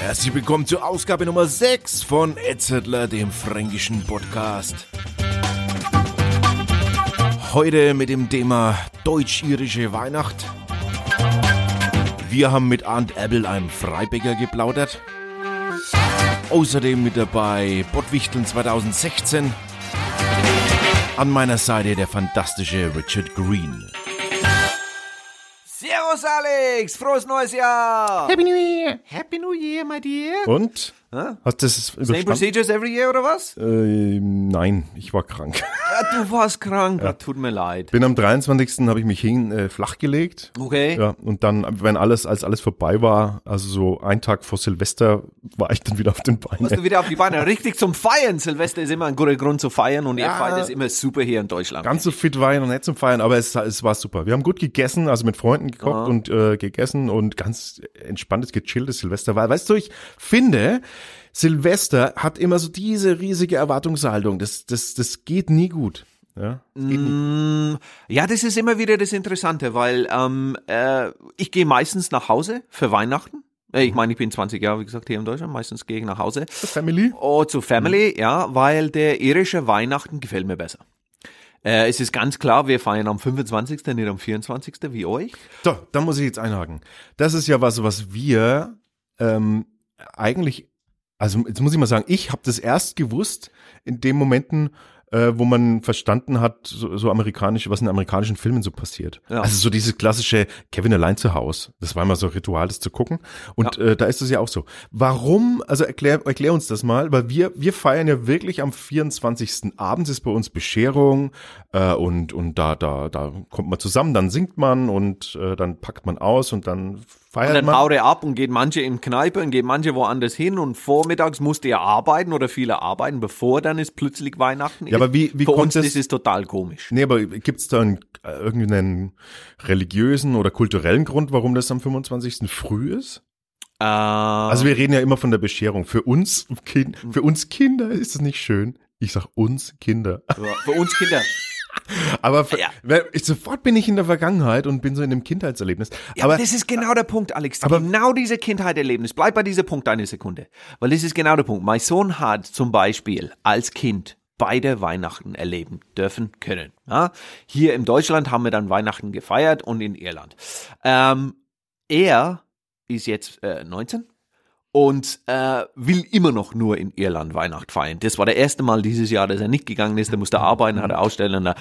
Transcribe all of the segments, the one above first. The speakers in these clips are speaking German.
Herzlich willkommen zur Ausgabe Nummer 6 von Etzettler, dem fränkischen Podcast. Heute mit dem Thema deutsch-irische Weihnacht. Wir haben mit Arndt Appel, einem Freibäcker, geplaudert. Außerdem mit dabei Bottwichteln 2016. An meiner Seite der fantastische Richard Green. Servus Alex, frohes neues Jahr! Happy New Year! Happy New Year, my dear! Und? Hast du das Same procedures every year oder was? Äh, nein, ich war krank. Ja, du warst krank, tut mir leid. Bin am 23. habe ich mich hin äh, flach gelegt. Okay. Ja, und dann, wenn alles, als alles vorbei war, also so ein Tag vor Silvester, war ich dann wieder auf den Musst du Beinen. wieder auf die Beine. Richtig zum Feiern. Silvester ist immer ein guter Grund zu feiern und ihr Ja. feiert es immer super hier in Deutschland. Ganz so fit war ich noch nicht zum Feiern, aber es, es war super. Wir haben gut gegessen, also mit Freunden gekocht und äh, gegessen und ganz entspanntes, gechilltes Silvester war. Weißt du, ich finde, Silvester hat immer so diese riesige Erwartungshaltung. Das, das, das geht nie gut. Ja, das nie. Ja, das ist immer wieder das Interessante, weil ähm, äh, ich gehe meistens nach Hause für Weihnachten. Äh, Ich meine, ich bin 20 Jahre, wie gesagt, hier in Deutschland. Meistens gehe ich nach Hause. Family? Oh, zu Family, ja, weil der irische Weihnachten gefällt mir besser. Äh, es ist ganz klar, wir feiern am 25., nicht am 24. wie euch. So, da muss ich jetzt einhaken. Das ist ja was, was wir ähm, eigentlich, also jetzt muss ich mal sagen, ich habe das erst gewusst in den Momenten, äh, wo man verstanden hat, so, so amerikanisch, was in amerikanischen Filmen so passiert. Ja. Also so dieses klassische Kevin allein zu Hause. Das war immer so ein Ritual, das zu gucken. Und äh, da ist es ja auch so. Warum, also erklär, erklär uns das mal, weil wir, wir feiern ja wirklich am 24. abends ist bei uns Bescherung äh, und, und da, da, da kommt man zusammen, dann singt man und äh, dann packt man aus und dann feiert Und dann man. haut er ab und geht manche in Kneipe und geht manche woanders hin und vormittags musste er arbeiten oder viele arbeiten, bevor dann ist plötzlich Weihnachten ist. aber wie- wie Für uns konnte es- ist total komisch. Nee, aber gibt's da einen, äh, irgendeinen religiösen oder kulturellen Grund, warum das am 25. früh ist? Äh, Also wir reden ja immer von der Bescherung. Für uns, kind, für uns Kinder ist es nicht schön. Ich sag uns Kinder. für uns Kinder. Aber für, Ja. ich, sofort bin ich in der Vergangenheit und bin so in dem Kindheitserlebnis. Ja, aber das ist genau der Punkt, Alex. aber- genau diese Kindheitserlebnis. Bleib bei diesem Punkt eine Sekunde. Weil das ist genau der Punkt. Mein Sohn hat zum Beispiel als Kind beide Weihnachten erleben dürfen können. Ja? Hier in Deutschland haben wir dann Weihnachten gefeiert und in Irland. Ähm, er ist jetzt äh, 19 und äh, will immer noch nur in Irland Weihnacht feiern. Das war der erste Mal dieses Jahr, dass er nicht gegangen ist. Der musste arbeiten, hat er ausstellen. und, äh,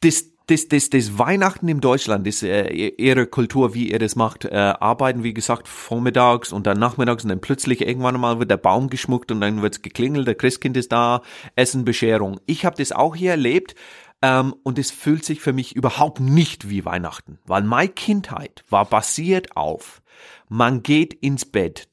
Das, das, das, das Weihnachten in Deutschland ist äh, ihre Kultur, wie ihr das macht. Äh, arbeiten, wie gesagt, vormittags und dann nachmittags und dann plötzlich irgendwann mal wird der Baum geschmuckt und dann wird's geklingelt, der Christkind ist da, Essen, Bescherung. Ich habe das auch hier erlebt. Ähm, und es fühlt sich für mich überhaupt nicht wie Weihnachten, weil meine Kindheit war basiert auf, man geht ins Bett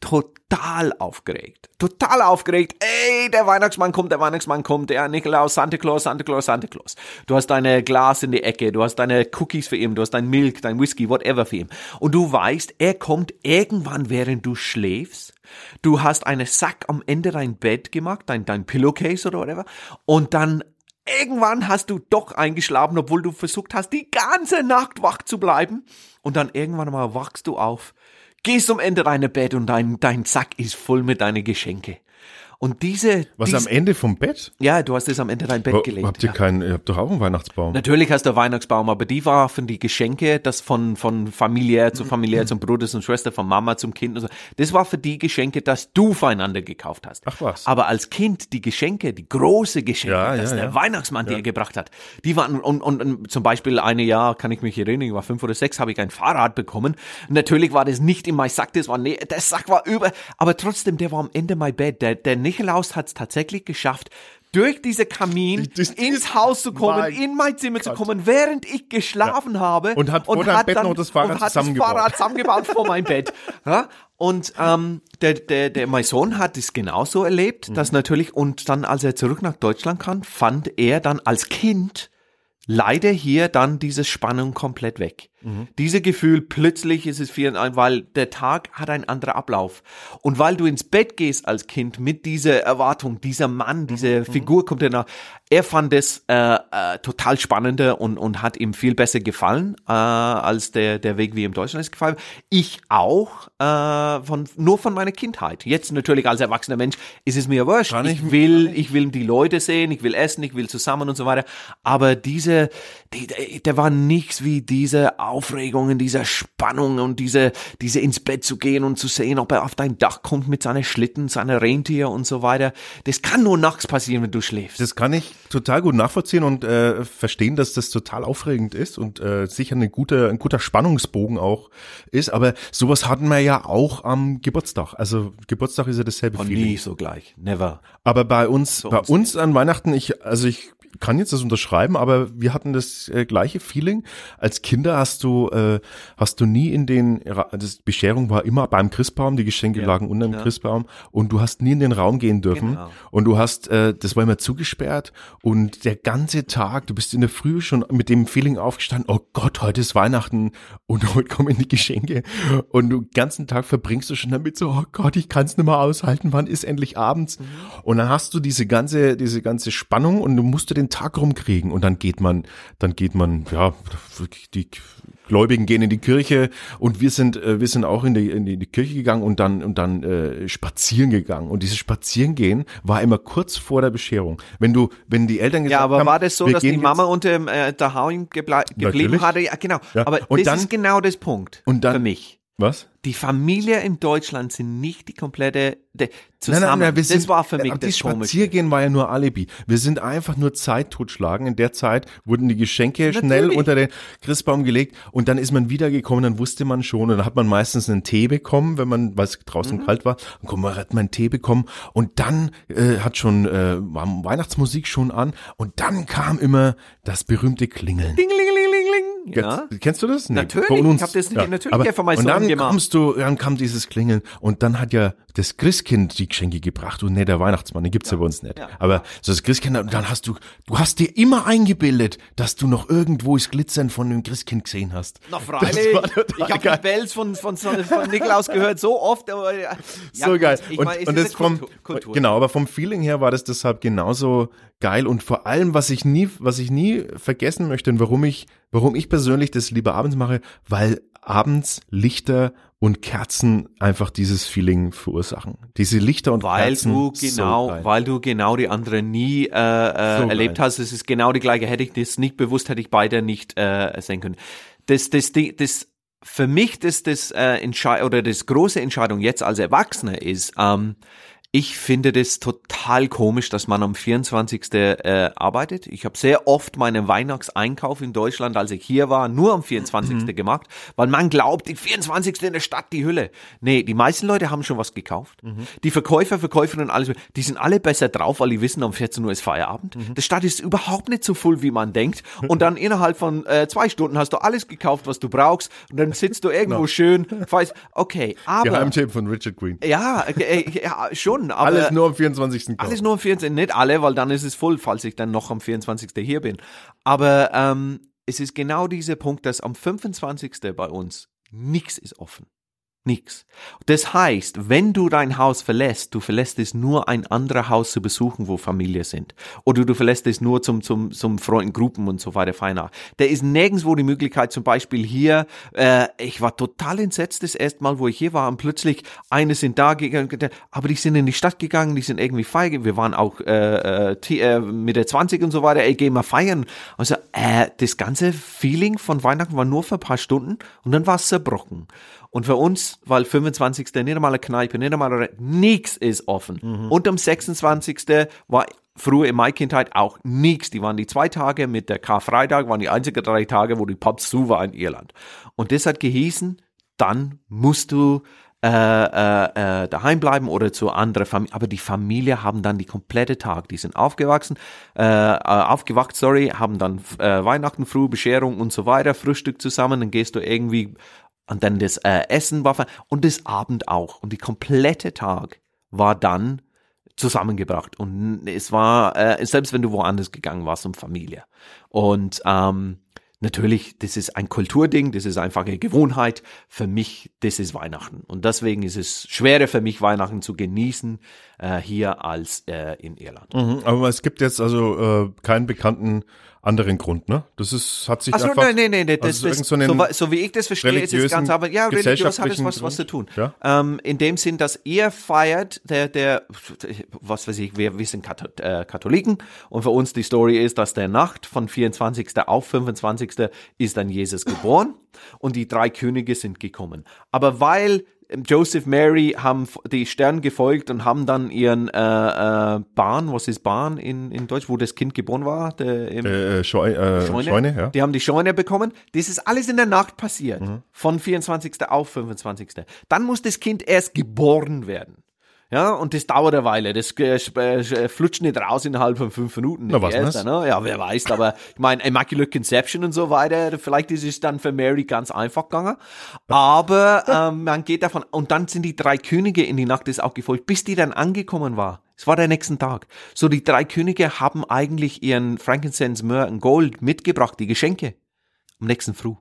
total aufgeregt, total aufgeregt, ey, der Weihnachtsmann kommt, der Weihnachtsmann kommt, der Nikolaus, Santa Claus, Santa Claus, Santa Claus. Du hast deine Glas in die Ecke, du hast deine Cookies für ihn, du hast dein Milk, dein Whisky, whatever für ihn. Und du weißt, er kommt irgendwann, während du schläfst. Du hast einen Sack am Ende dein Bett gemacht, dein, dein Pillowcase oder whatever. Und dann Irgendwann hast du doch eingeschlafen, obwohl du versucht hast, die ganze Nacht wach zu bleiben. Und dann irgendwann mal wachst du auf, gehst um Ende deiner Bett und dein, dein Sack ist voll mit deinen Geschenke. Und diese, was dies, am Ende vom Bett? ja, du hast es am Ende dein Bett gelegt. Habt ihr ja. keinen, ihr habt doch auch einen Weihnachtsbaum. Natürlich hast du einen Weihnachtsbaum, aber die war von die Geschenke, das von, von familiär zu familiär, zum Bruder, zum Schwester, von Mama zum Kind und so. Das war für die Geschenke, dass du füreinander gekauft hast. Ach was. Aber als Kind die Geschenke, die große Geschenke, Ja, dass ja, der. Weihnachtsmann dir gebracht hat, die waren, und, und, und zum Beispiel eine Jahr, kann ich mich erinnern, ich war fünf oder sechs, habe ich ein Fahrrad bekommen. Natürlich war das nicht in mein Sack, das war, nee, der Sack war über, aber trotzdem, der war am Ende mein Bett. Der, der Nikolaus hat es tatsächlich geschafft, durch diese Kamin Das- ins Haus zu kommen, Mein in mein Zimmer zu Gott. kommen, während ich geschlafen habe. Und hat vor deinem Bett noch das Fahrrad und hat zusammengebaut. Das Fahrrad zusammengebaut vor mein Bett. Ja? Und ähm, der, der, der, mein Sohn hat es genauso erlebt, Mhm. dass natürlich, und dann, als er zurück nach Deutschland kam, fand er dann als Kind leider hier dann diese Spannung komplett weg. Mhm. Diese Gefühl, plötzlich ist es vier, weil der Tag hat einen anderen Ablauf. Und weil du ins Bett gehst als Kind mit dieser Erwartung, dieser Mann, diese mhm. Figur kommt ja nach, er fand es äh, äh, total spannender und, und hat ihm viel besser gefallen äh, als der, der Weg, wie ihm Deutschland ist gefallen. Ich auch, äh, von, nur von meiner Kindheit. Jetzt natürlich als erwachsener Mensch ist es mir wurscht. Ich, ich will, ich will die Leute sehen, ich will essen, ich will zusammen und so weiter. Aber diese, die, der war nichts wie diese Aufregungen, diese Spannung und diese, diese ins Bett zu gehen und zu sehen, ob er auf dein Dach kommt mit seinen Schlitten, seiner Rentier und so weiter. Das kann nur nachts passieren, wenn du schläfst. Das kann ich total gut nachvollziehen und äh, verstehen, dass das total aufregend ist und äh, sicher eine gute, ein guter Spannungsbogen auch ist. Aber sowas hatten wir ja auch am Geburtstag. Also Geburtstag ist ja dasselbe Und nie so gleich. Never. Aber bei uns, bei uns an Weihnachten, ich, also ich kann jetzt das unterschreiben, aber wir hatten das äh, gleiche Feeling. Als Kinder hast du, äh, hast du nie in den, das Bescherung war immer beim Christbaum, die Geschenke ja, lagen unter dem ja. Christbaum und du hast nie in den Raum gehen dürfen. Genau. Und du hast, äh, das war immer zugesperrt und der ganze Tag, du bist in der Früh schon mit dem Feeling aufgestanden, oh Gott, heute ist Weihnachten und heute kommen die Geschenke. Und du den ganzen Tag verbringst du schon damit so, oh Gott, ich kann es nicht mehr aushalten, wann ist endlich abends? Mhm. Und dann hast du diese ganze, diese ganze Spannung und du musst den den Tag rumkriegen und dann geht man, dann geht man, ja, die Gläubigen gehen in die Kirche und wir sind, äh, wir sind auch in die, in die Kirche gegangen und dann, und dann äh, spazieren gegangen. Und dieses Spazierengehen war immer kurz vor der Bescherung. Wenn du, wenn die Eltern gesagt haben. Ja, aber haben, war das so, dass die Mama unter äh, daheim geblieben hatte? Ja, genau. Ja. Aber und das dann, ist genau das Punkt und dann, für mich. Was? Die Familie in Deutschland sind nicht die komplette de, zusammen. Nein, nein, nein, wir das sind, war für mich das Spaziergehen war ja nur Alibi. Wir sind einfach nur Zeit totschlagen. In der Zeit wurden die Geschenke Natürlich. schnell unter den Christbaum gelegt und dann ist man wiedergekommen, dann wusste man schon und dann hat man meistens einen Tee bekommen, wenn man, weil es draußen mhm. kalt war, dann hat man einen Tee bekommen und dann äh, hat schon äh, war Weihnachtsmusik schon an und dann kam immer das berühmte Klingeln. Ding, ling, ling, ling, Ja. Kennst du das? Nee, natürlich. Ich habe das nicht, ja. natürlich Aber, von meinem Und dann gemacht. kommst du, dann kam dieses Klingeln und dann hat ja das Christkind die Geschenke gebracht und nicht der Weihnachtsmann, den gibt's ja, ja bei uns nicht. Ja. Aber so das Christkind, und dann hast du, du hast dir immer eingebildet, dass du noch irgendwo das Glitzern von dem Christkind gesehen hast. Na freilich, ich habe die Bells von, von, von, von Niklaus gehört, so oft. Aber, ja, so geil. Ich und, mein, und das vom, Kultur. genau, aber vom Feeling her war das deshalb genauso geil und vor allem, was ich nie, was ich nie vergessen möchte und warum ich, warum ich persönlich das lieber abends mache, weil abends Lichter und Kerzen einfach dieses Feeling verursachen. Diese Lichter und weil Kerzen. Du genau, so weil du genau die anderen nie äh, äh, so erlebt geil. hast. Es ist genau die gleiche. Hätte ich das nicht bewusst, hätte ich beide nicht äh, sehen können. Das, das, das, das für mich das, das äh, Entscheid oder das große Entscheidung jetzt als Erwachsener ist, ähm, ich finde das total komisch, dass man am 24. Äh, arbeitet. Ich habe sehr oft meinen Weihnachtseinkauf in Deutschland, als ich hier war, nur am 24. Mhm. gemacht, weil man glaubt, die 24. in der Stadt die Hülle. Nee, die meisten Leute haben schon was gekauft. Mhm. Die Verkäufer, Verkäuferinnen, alles, die sind alle besser drauf, weil die wissen, um 14 Uhr ist Feierabend. Mhm. Die Stadt ist überhaupt nicht so voll, wie man denkt. Und dann innerhalb von äh, zwei Stunden hast du alles gekauft, was du brauchst. Und dann sitzt du irgendwo no. schön, weißt, okay, aber. Geheimtipp von Richard Green. Ja, äh, ja schon schon, aber. Alles nur am 24. Kaufen. Alles nur am 24. Nicht alle, weil dann ist es voll, falls ich dann noch am 24. hier bin. Aber ähm, es ist genau dieser Punkt, dass am 25. bei uns nichts ist offen. Nix. Das heißt, wenn du dein Haus verlässt, du verlässt es nur ein anderer Haus zu besuchen, wo Familie sind. Oder du verlässt es nur zum, zum, zum Freundengruppen und so weiter, feiner. Da ist nirgendwo die Möglichkeit, zum Beispiel hier, äh, ich war total entsetzt das erste Mal, wo ich hier war und plötzlich, eine sind da gegangen, aber die sind in die Stadt gegangen, die sind irgendwie feiern. Wir waren auch äh, äh, äh mit der 20 und so weiter, ey, gehen wir feiern. Also, äh, das ganze Feeling von Weihnachten war nur für ein paar Stunden und dann war es zerbrochen. Und für uns, weil 25. nicht einmal eine Kneipe, nicht einmal nichts ist offen. Mhm. Und am 26. war früher in meiner Kindheit auch nichts. Die waren die zwei Tage mit der Karfreitag, waren die einzigen drei Tage, wo die Pubs zu waren in Irland. Und das hat gehießen, dann musst du äh, äh, äh, daheim bleiben oder zu anderen Familie. Aber die Familie haben dann die komplette Tag. Die sind aufgewachsen, äh, äh, aufgewacht, sorry, haben dann Weihnachten früh, Bescherung und so weiter, Frühstück zusammen. Dann gehst du irgendwie und dann das äh, Essen war und das Abend auch und die komplette Tag war dann zusammengebracht und es war äh, selbst wenn du woanders gegangen warst um Familie und ähm, Natürlich, das ist ein Kulturding, das ist einfach eine Gewohnheit. Für mich, das ist Weihnachten. Und deswegen ist es schwerer für mich, Weihnachten zu genießen äh, hier als äh, in Irland. Mhm, aber es gibt jetzt also äh, keinen bekannten anderen Grund, ne? Das ist, hat sich Achso, einfach... nein, nein, nein, das, also das, so, so so wie ich das verstehe, ist es religiösen, ganz, aber ja, religiös hat es was, was zu tun. Grund, Ähm, in dem Sinn, dass ihr feiert, der, der, was weiß ich, wir, wir sind äh, Katholiken und für uns die Story ist, dass der Nacht von 24. auf 25. ist dann Jesus geboren und die drei Könige sind gekommen. Aber weil Joseph, Mary haben die Sternen gefolgt und haben dann ihren äh, äh, Bahn, was ist Bahn in, in Deutsch, wo das Kind geboren war? Der, im, Äh, Scheu, äh, Scheune. ja. die haben die Scheune bekommen. Das ist alles in der Nacht passiert. Von 24. auf 25. Dann muss das Kind erst geboren werden. Ja, und das dauert eine Weile. Das äh, sp- äh, flutscht nicht raus innerhalb von fünf Minuten. Na, was nicht denn erst, ne? Ja, wer weiß. Aber ich meine, Immaculate Conception und so weiter, vielleicht ist es dann für Mary ganz einfach gegangen. Aber ähm, man geht davon, und dann sind die drei Könige in die Nacht ist auch gefolgt, bis die dann angekommen war. Es war der nächsten Tag. So, die drei Könige haben eigentlich ihren Frankincense, Myrrh und Gold mitgebracht, die Geschenke, am nächsten Früh.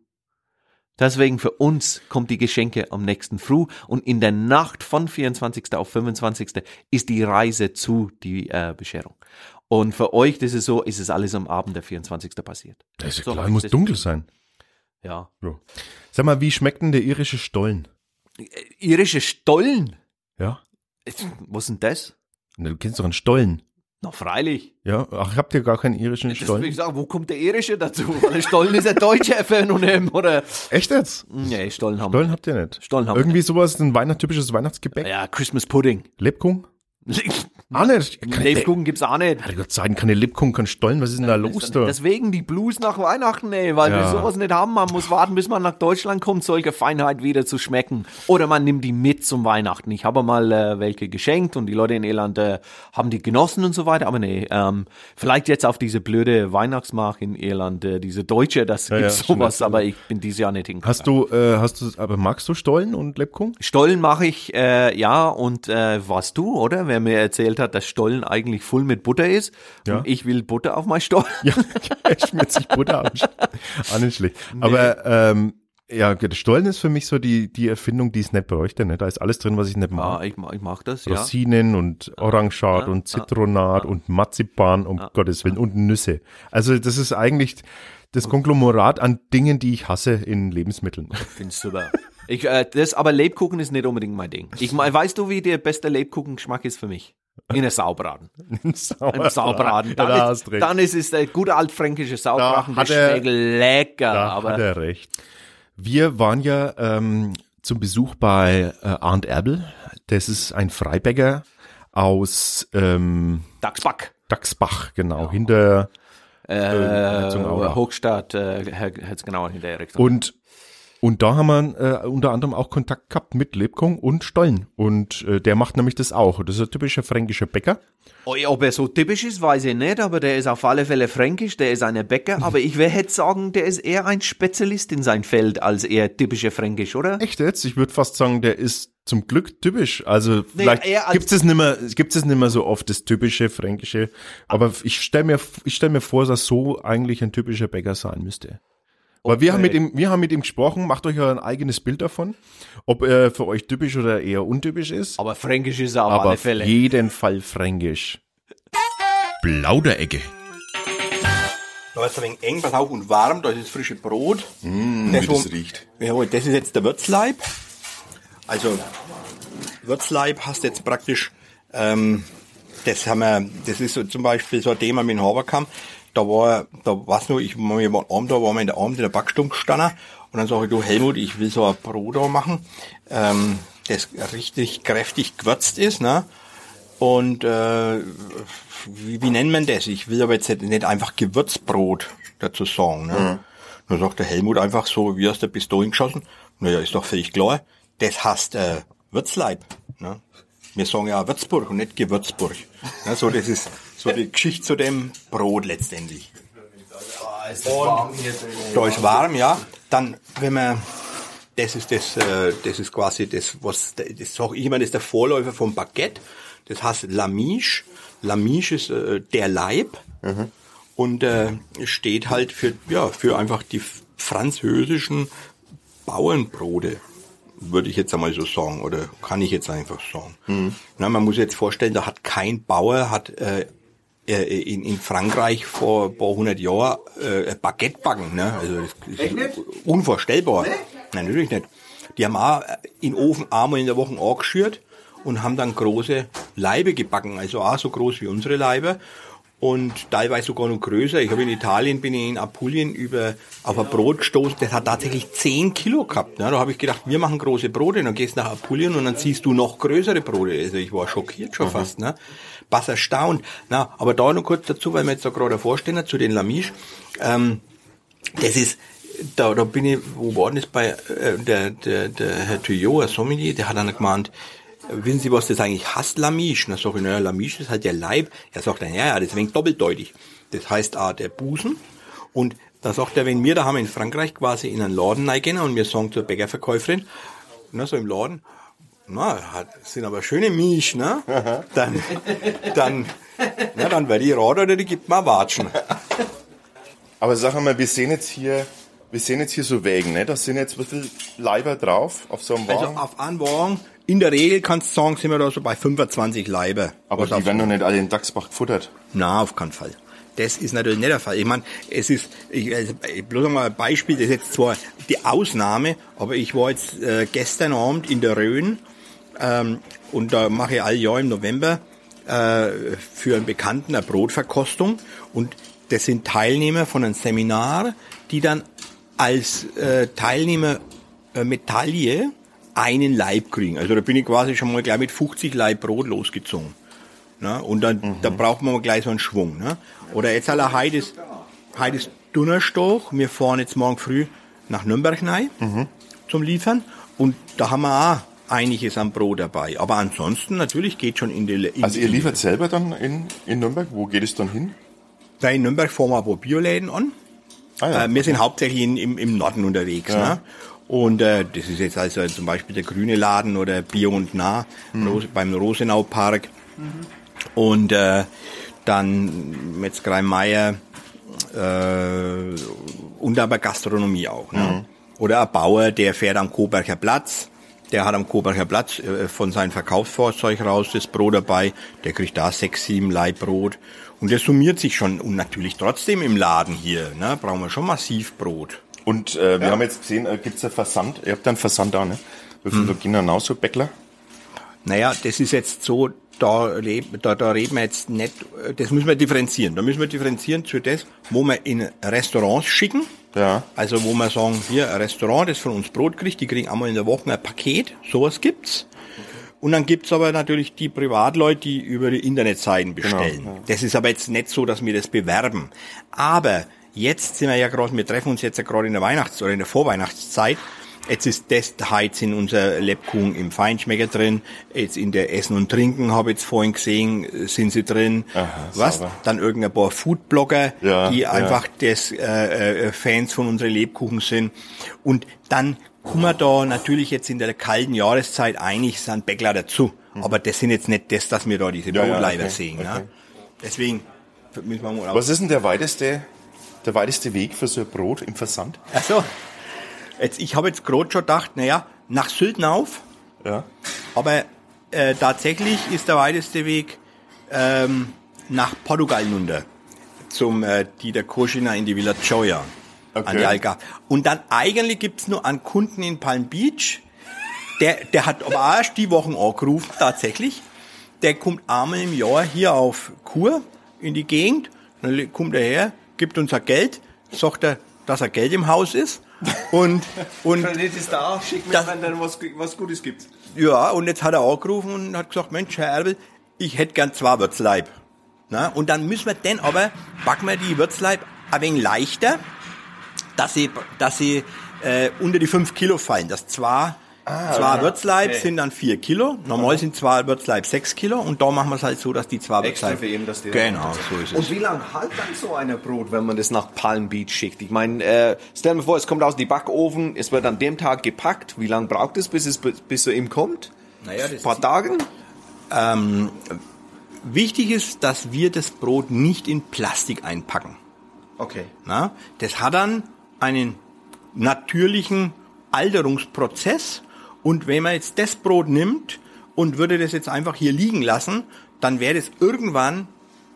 Deswegen für uns kommt die Geschenke am nächsten Früh und in der Nacht von 24. auf 25. ist die Reise zu die äh, Bescherung. Und für euch, das ist so, ist es alles am Abend der 24. passiert. Das ist ja So klar, muss dunkel sein. Ja. Ja. Sag mal, wie schmeckt denn der irische Stollen? Irische Stollen. Ja? Was sind das? Na, Du kennst doch einen Stollen. Na, freilich. Ja? Ach, habt ihr gar keinen irischen Das Stollen? ich sagen, wo kommt der Irische dazu? Weil Stollen ist ein deutscher Phänomen, oder? Echt jetzt? Nee, Stollen haben Stollen habt ihr nicht. Stollen haben Irgendwie sowas, ein Weihnacht, typisches Weihnachtsgebäck. Ja, Christmas Pudding. Lebkuchen? Ah, nicht. Lebkuchen gibt's auch nicht. Herrgott, sein keine Lebkuchen, kein Stollen. Was ist denn da los da? Deswegen die Blues nach Weihnachten, ey, weil wir Ja. sowas nicht haben. Man muss warten, bis man nach Deutschland kommt, solche Feinheit wieder zu schmecken. Oder man nimmt die mit zum Weihnachten. Ich habe mal äh, welche geschenkt und die Leute in Irland äh, haben die genossen und so weiter. Aber nee, ähm, vielleicht jetzt auf diese blöde Weihnachtsmarkt in Irland, äh, diese Deutsche, das Ja, gibt's ja, sowas, aber ich bin dieses Jahr nicht hingekommen. Hast du, äh, hast du, aber magst du Stollen und Lebkuchen? Stollen mache ich, äh, ja, und äh, warst du, oder? Wer mir erzählt hat, dass Stollen eigentlich voll mit Butter ist. Ja. Und ich will Butter auf mein Stollen. Ja, ich schmiert sich Butter an. Auch nicht schlecht. Aber, ähm, ja, Stollen ist für mich so die, die Erfindung, die es nicht bräuchte. Ne? Da ist alles drin, was ich nicht mag. ich, ma- ich mach das, ja. Rosinen und Orangat und Zitronat und Marzipan, um Gottes Willen, und Nüsse. Also das ist eigentlich das Konglomerat an Dingen, die ich hasse in Lebensmitteln. Find's super. Ich, äh, das, aber Lebkuchen ist nicht unbedingt mein Ding. Ich weißt du, wie der beste Lebkuchengeschmack ist für mich? In der Saubraten. Im Saubraten. Ja, Dann, da ist, dann ist es der gute altfränkische Saubraten. Der er- schmeckt lecker. Da aber hat er recht. Wir waren ja ähm, zum Besuch bei äh, Arndt Erbel. Das ist ein Freibäcker aus ähm, Dachsback. Dachsbach, genau, hinter Äh, Herzogenaurach. Hochstadt, äh, genau hinter der Richtung. und und da haben wir äh, unter anderem auch Kontakt gehabt mit Lebkuchen und Stollen. Und äh, der macht nämlich das auch. Das ist ein typischer fränkischer Bäcker. Ob er so typisch ist, weiß ich nicht, aber der ist auf alle Fälle fränkisch, der ist ein Bäcker, aber ich hätte sagen, der ist eher ein Spezialist in sein Feld als eher typischer fränkisch, oder? Echt jetzt? Ich würde fast sagen, der ist zum Glück typisch. Also vielleicht eher als- gibt's es nicht mehr, gibt's es nicht mehr so oft, das typische Fränkische. Aber ich stelle mir, ich stell mir vor, dass so eigentlich ein typischer Bäcker sein müsste. Weil wir haben mit ihm, wir haben mit ihm gesprochen, macht euch ja ein eigenes Bild davon, ob er für euch typisch oder eher untypisch ist. Aber fränkisch ist er auf Aber alle auf Fälle. jeden Fall fränkisch. Plauderecke. Da ist ein wenig eng, pass auf, und warm, da ist das frische Brot. Mm, das, wie das riecht. Jawohl, das ist jetzt der Würzleib. Also, Würzleib hast jetzt praktisch, ähm, das haben wir, das ist so zum Beispiel so ein Thema mit dem Haberkamm. Da war, da weiß nur, ich, wir waren Abend, da waren wir in der Abend in der Backstunde gestanden. Und dann sage ich, du Helmut, ich will so ein Brot da machen, ähm, das richtig kräftig gewürzt ist, ne? Und äh, wie, wie nennt man das? Ich will aber jetzt nicht einfach Gewürzbrot dazu sagen. Ne? Dann sagt der Helmut einfach so, wie hast du Pistolen geschossen? Naja, ist doch völlig klar. Das heißt äh, Würzleib. Ne? Wir sagen ja Würzburg und nicht Gewürzburg. Ne? So, das ist so die Geschichte zu dem Brot letztendlich. Da ist warm, ja. Dann, wenn man, das ist das, äh, das ist quasi das, was, das sag ich immer, das ist der Vorläufer vom Baguette. Das heißt Lamiche. Lamiche ist äh, der Leib. und äh, steht halt für, ja, für einfach die französischen Bauernbrote, würde ich jetzt einmal so sagen, oder kann ich jetzt einfach sagen. Mhm. Na, man muss jetzt vorstellen, da hat kein Bauer, hat äh, äh in, in Frankreich vor ein paar hundert Jahren äh, Baguette backen. Ne? Also das ist unvorstellbar. Nee? Nein, natürlich nicht. Die haben auch in Ofen einmal in der Woche angeschürt und haben dann große Leibe gebacken, also auch so groß wie unsere Leibe und teilweise sogar noch größer. Ich habe in Italien, bin ich in Apulien über, auf ein Brot gestoßen, das hat tatsächlich 10 Kilo gehabt. Ne? Da habe ich gedacht, wir machen große Brote, dann gehst du nach Apulien und dann siehst du noch größere Brote. Also ich war schockiert schon mhm. fast. Ne? Was erstaunt. Na, aber da noch kurz dazu, weil wir jetzt da gerade davor stehen, zu den Lamiche. Ähm, das ist, da, da bin ich, wo war denn das bei, äh, der, der, der Herr Tuyot, ein Sommelier, der hat dann gemeint, wissen Sie, was das eigentlich heißt, Lamiche? Na, sag ich, naja, Lamiche ist halt der Leib. Er sagt dann, ja, ja, das ist ein doppeldeutig. Das heißt A, der Busen. Und da sagt er, wenn wir da haben in Frankreich quasi in einen Laden reingehen und wir sagen zur Bäckerverkäuferin, na, so im Laden, na, das sind aber schöne Misch, ne? Dann, dann, na, dann wäre die Rad oder die gibt mal Watschen. Aber sag mal, wir sehen jetzt hier, wir sehen jetzt hier so Wägen, ne? Da sind jetzt wie viel Leiber drauf auf so einem also Wagen? Also auf einem Wagen in der Regel kannst du sagen, sind wir da so bei 25 Leibe. Aber die werden doch nicht alle in Dachsbach gefuttert. Na, auf keinen Fall. Das ist natürlich nicht der Fall. Ich meine, es ist, ich, also bloß mal ein Beispiel, das ist jetzt zwar die Ausnahme, aber ich war jetzt äh, gestern Abend in der Rhön ähm, und da mache ich all Jahr im November äh, für einen Bekannten eine Brotverkostung und das sind Teilnehmer von einem Seminar, die dann als äh, Teilnehmer äh, Medaille einen Leib kriegen. Also da bin ich quasi schon mal gleich mit 50 Leib Brot losgezogen. Ne? Und dann mhm. da braucht man gleich so einen Schwung. Ne? Oder jetzt alle heute ist, heute ist Donnerstag. Wir fahren jetzt morgen früh nach Nürnberg rein mhm. zum Liefern. Und da haben wir auch einiges am Brot dabei. Aber ansonsten natürlich geht schon in die. In also ihr liefert selber dann in, in Nürnberg? Wo geht es dann hin? Da in Nürnberg fahren wir ein paar Bioläden an. Ah, ja. äh, wir sind hauptsächlich in, im, im Norden unterwegs. Ja. Ne? Und äh, das ist jetzt also zum Beispiel der Grüne Laden oder Bio und Nah mhm. beim Rosenau Park. Mhm. Und äh, dann Metzgerei Meier äh, und aber Gastronomie auch. Ne? Mhm. Oder ein Bauer, der fährt am Koberger Platz. Der hat am Koberger Platz äh, von seinem Verkaufsfahrzeug raus das Brot dabei. Der kriegt da sechs, sieben Leib Brot. Und der summiert sich schon. Und natürlich trotzdem im Laden hier ne, brauchen wir schon massiv Brot. Und äh, wir ja. haben jetzt gesehen, äh, gibt's einen Versand? Ihr habt einen Versand da, ne? Wie viel hm. gehen so Bäckler? Naja, das ist jetzt so, da, da, da reden wir jetzt nicht, das müssen wir differenzieren. Da müssen wir differenzieren zu das, wo wir in Restaurants schicken. Ja. Also wo wir sagen, hier ein Restaurant, das von uns Brot kriegt, die kriegen einmal in der Woche ein Paket, sowas gibt's. Und dann gibt's aber natürlich die Privatleute, die über die Internetseiten genau, bestellen. Genau, ja. Das ist aber jetzt nicht so, dass wir das bewerben. Aber Jetzt sind wir ja gerade, wir treffen uns jetzt ja gerade in der Weihnachts- oder in der Vorweihnachtszeit. Jetzt ist das heute in unser Lebkuchen im Feinschmecker drin. Jetzt in der Essen und Trinken habe ich jetzt vorhin gesehen, sind sie drin. Aha, Was? Sauber. Dann irgendein paar Foodblogger, ja, die einfach ja. das äh, äh, Fans von unseren Lebkuchen sind. Und dann kommen wir da natürlich jetzt in der kalten Jahreszeit einig sind Bäckler dazu. Mhm. Aber das sind jetzt nicht das, dass wir da diese ja, Brotleiber okay, sehen. Okay. Ne? Deswegen müssen wir mal Was ist denn der weiteste der weiteste Weg für so ein Brot im Versand? Ach so. Jetzt, ich habe jetzt gerade schon gedacht, naja, nach Syltenauf. Ja. Aber äh, tatsächlich ist der weiteste Weg ähm, nach Portugal runter. Zum äh, Dieter Koschina in die Villa Gioia. Okay. An die Algarve. Und dann eigentlich gibt's nur einen Kunden in Palm Beach, der, der hat aber erst die Wochen angerufen, tatsächlich. Der kommt einmal im Jahr hier auf Kur in die Gegend. Dann kommt er her, gibt uns ein Geld, sagt er, dass er Geld im Haus ist. Und, und Kredit ist da, schick mir, wenn dann was, was Gutes gibt. Ja, und jetzt hat er angerufen und hat gesagt, Mensch, Herr Erbel, ich hätte gern zwei Würzleib. Na, und dann müssen wir denn aber, backen wir die Würzleib ein wenig leichter, dass sie, dass sie äh, unter die fünf Kilo fallen, dass zwei Ah, zwei Würzleib okay. sind dann vier Kilo. Normal sind zwei Würzleib sechs Kilo und da machen wir es halt so, dass die zwei Extra Würzleib. Für eben, dass die genau, so ist es. Und wie lange halt dann so ein Brot, wenn man das nach Palm Beach schickt? Ich meine, äh, stell mir vor, es kommt aus dem Backofen, es wird an dem Tag gepackt. Wie lange braucht es, bis es bis er ihm kommt? Naja, das Ein paar Tage? Ähm, wichtig ist, dass wir das Brot nicht in Plastik einpacken. Okay. Na, das hat dann einen natürlichen Alterungsprozess. Und wenn man jetzt das Brot nimmt und würde das jetzt einfach hier liegen lassen, dann wäre das irgendwann,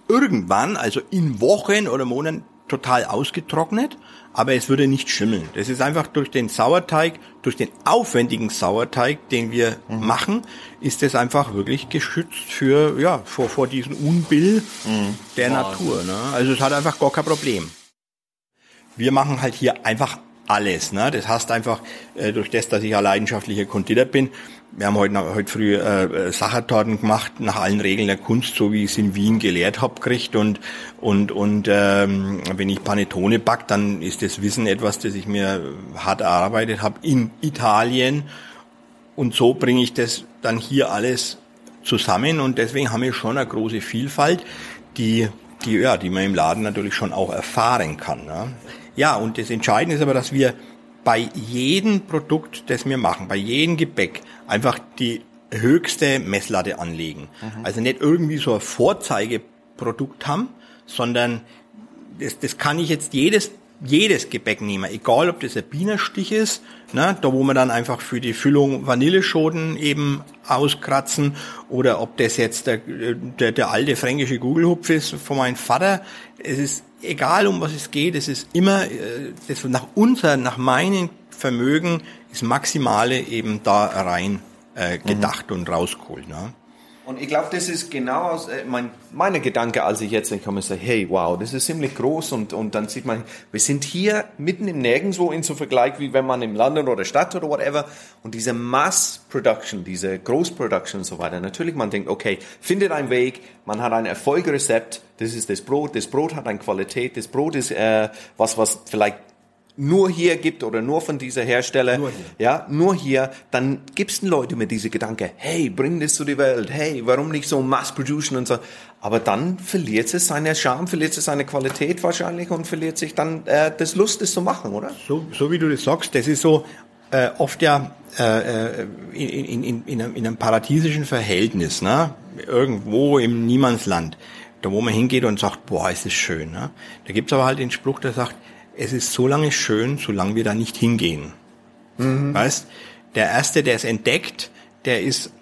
irgendwann, also in Wochen oder Monaten total ausgetrocknet, aber es würde nicht schimmeln. Das ist einfach durch den Sauerteig, durch den aufwendigen Sauerteig, den wir mhm. machen, ist das einfach wirklich geschützt für, ja, vor, vor diesem Unbill mhm. der. Natur. Ne? Also es hat einfach gar kein Problem. Wir machen halt hier einfach alles. Ne? Das heißt einfach, äh, durch das, dass ich ja leidenschaftlicher Konditor bin, wir haben heute, heute früh äh, Sachertorten gemacht, nach allen Regeln der Kunst, so wie ich es in Wien gelehrt habe, gekriegt. Und, und, und ähm, wenn ich Panettone back, dann ist das Wissen etwas, das ich mir hart erarbeitet habe in Italien. Und so bringe ich das dann hier alles zusammen. Und deswegen haben wir schon eine große Vielfalt, die, die, ja, die man im Laden natürlich schon auch erfahren kann. Ne? Ja, und das Entscheidende ist aber, dass wir bei jedem Produkt, das wir machen, bei jedem Gebäck, einfach die höchste Messlatte anlegen. Mhm. Also nicht irgendwie so ein Vorzeigeprodukt haben, sondern das, das kann ich jetzt jedes jedes Gebäck nehmen, egal ob das ein Bienenstich ist, ne, da wo wir dann einfach für die Füllung Vanilleschoten eben auskratzen, oder ob das jetzt der, der, der alte fränkische Gugelhupf ist von meinem Vater. Es ist egal, um was es geht, es ist immer, äh, das nach unser, nach meinem Vermögen ist Maximale eben da rein äh, gedacht mhm. und rausgeholt. Ne? Und ich glaube, das ist genau aus, äh, mein, meine Gedanke, als ich jetzt komme, ist, hey, wow, das ist ziemlich groß und, und dann sieht man, wir sind hier mitten im Nirgendwo in so Vergleich, wie wenn man im London oder Stadt oder whatever und diese Mass Production, diese Großproduction und so weiter. Natürlich, man denkt, okay, findet einen Weg, man hat ein Erfolgrezept, das ist das Brot, das Brot hat eine Qualität, das Brot ist äh, was, was vielleicht nur hier gibt oder nur von dieser Hersteller, nur ja, nur hier, dann gibt's den Leute mit diese Gedanke, hey, bring das zu die Welt, hey, warum nicht so mass production und so. Aber dann verliert es seine Charme, verliert es seine Qualität wahrscheinlich und verliert sich dann äh, das Lust, es zu machen, oder? So, so wie du das sagst, das ist so äh, oft ja äh, in, in, in, in, einem, in einem paradiesischen Verhältnis, ne? irgendwo im Niemandsland, da wo man hingeht und sagt, boah, ist das schön. Ne? Da gibt's aber halt den Spruch, der sagt, es ist so lange schön, solange wir da nicht hingehen. Mhm. Weißt, der erste, der es entdeckt, der ist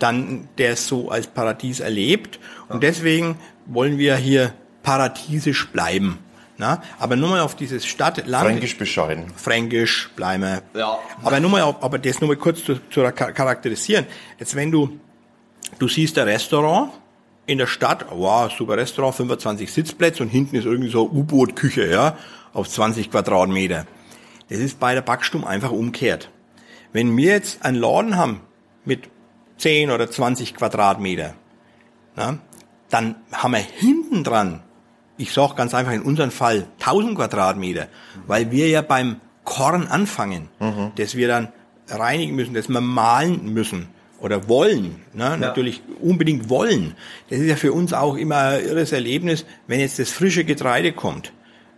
dann, der es so als Paradies erlebt. Und deswegen wollen wir hier paradiesisch bleiben. Na? Aber nur mal auf dieses Stadtland. Fränkisch bescheiden. Fränkisch bleiben. Ja. Aber nur mal, aber das nur mal kurz zu, zu charakterisieren. Jetzt wenn du, du siehst ein Restaurant in der Stadt, wow, super Restaurant, 25 Sitzplätze und hinten ist irgendwie so U-Boot-Küche, ja auf 20 Quadratmeter. Das ist bei der Backstube einfach umkehrt. Wenn wir jetzt einen Laden haben mit 10 oder 20 Quadratmeter, na, dann haben wir hinten dran, ich sage ganz einfach in unserem Fall 1000 Quadratmeter, weil wir ja beim Korn anfangen, mhm. dass wir dann reinigen müssen, dass wir malen müssen oder wollen, ne? Ja. natürlich unbedingt wollen. Das ist ja für uns auch immer ein irres Erlebnis, wenn jetzt das frische Getreide kommt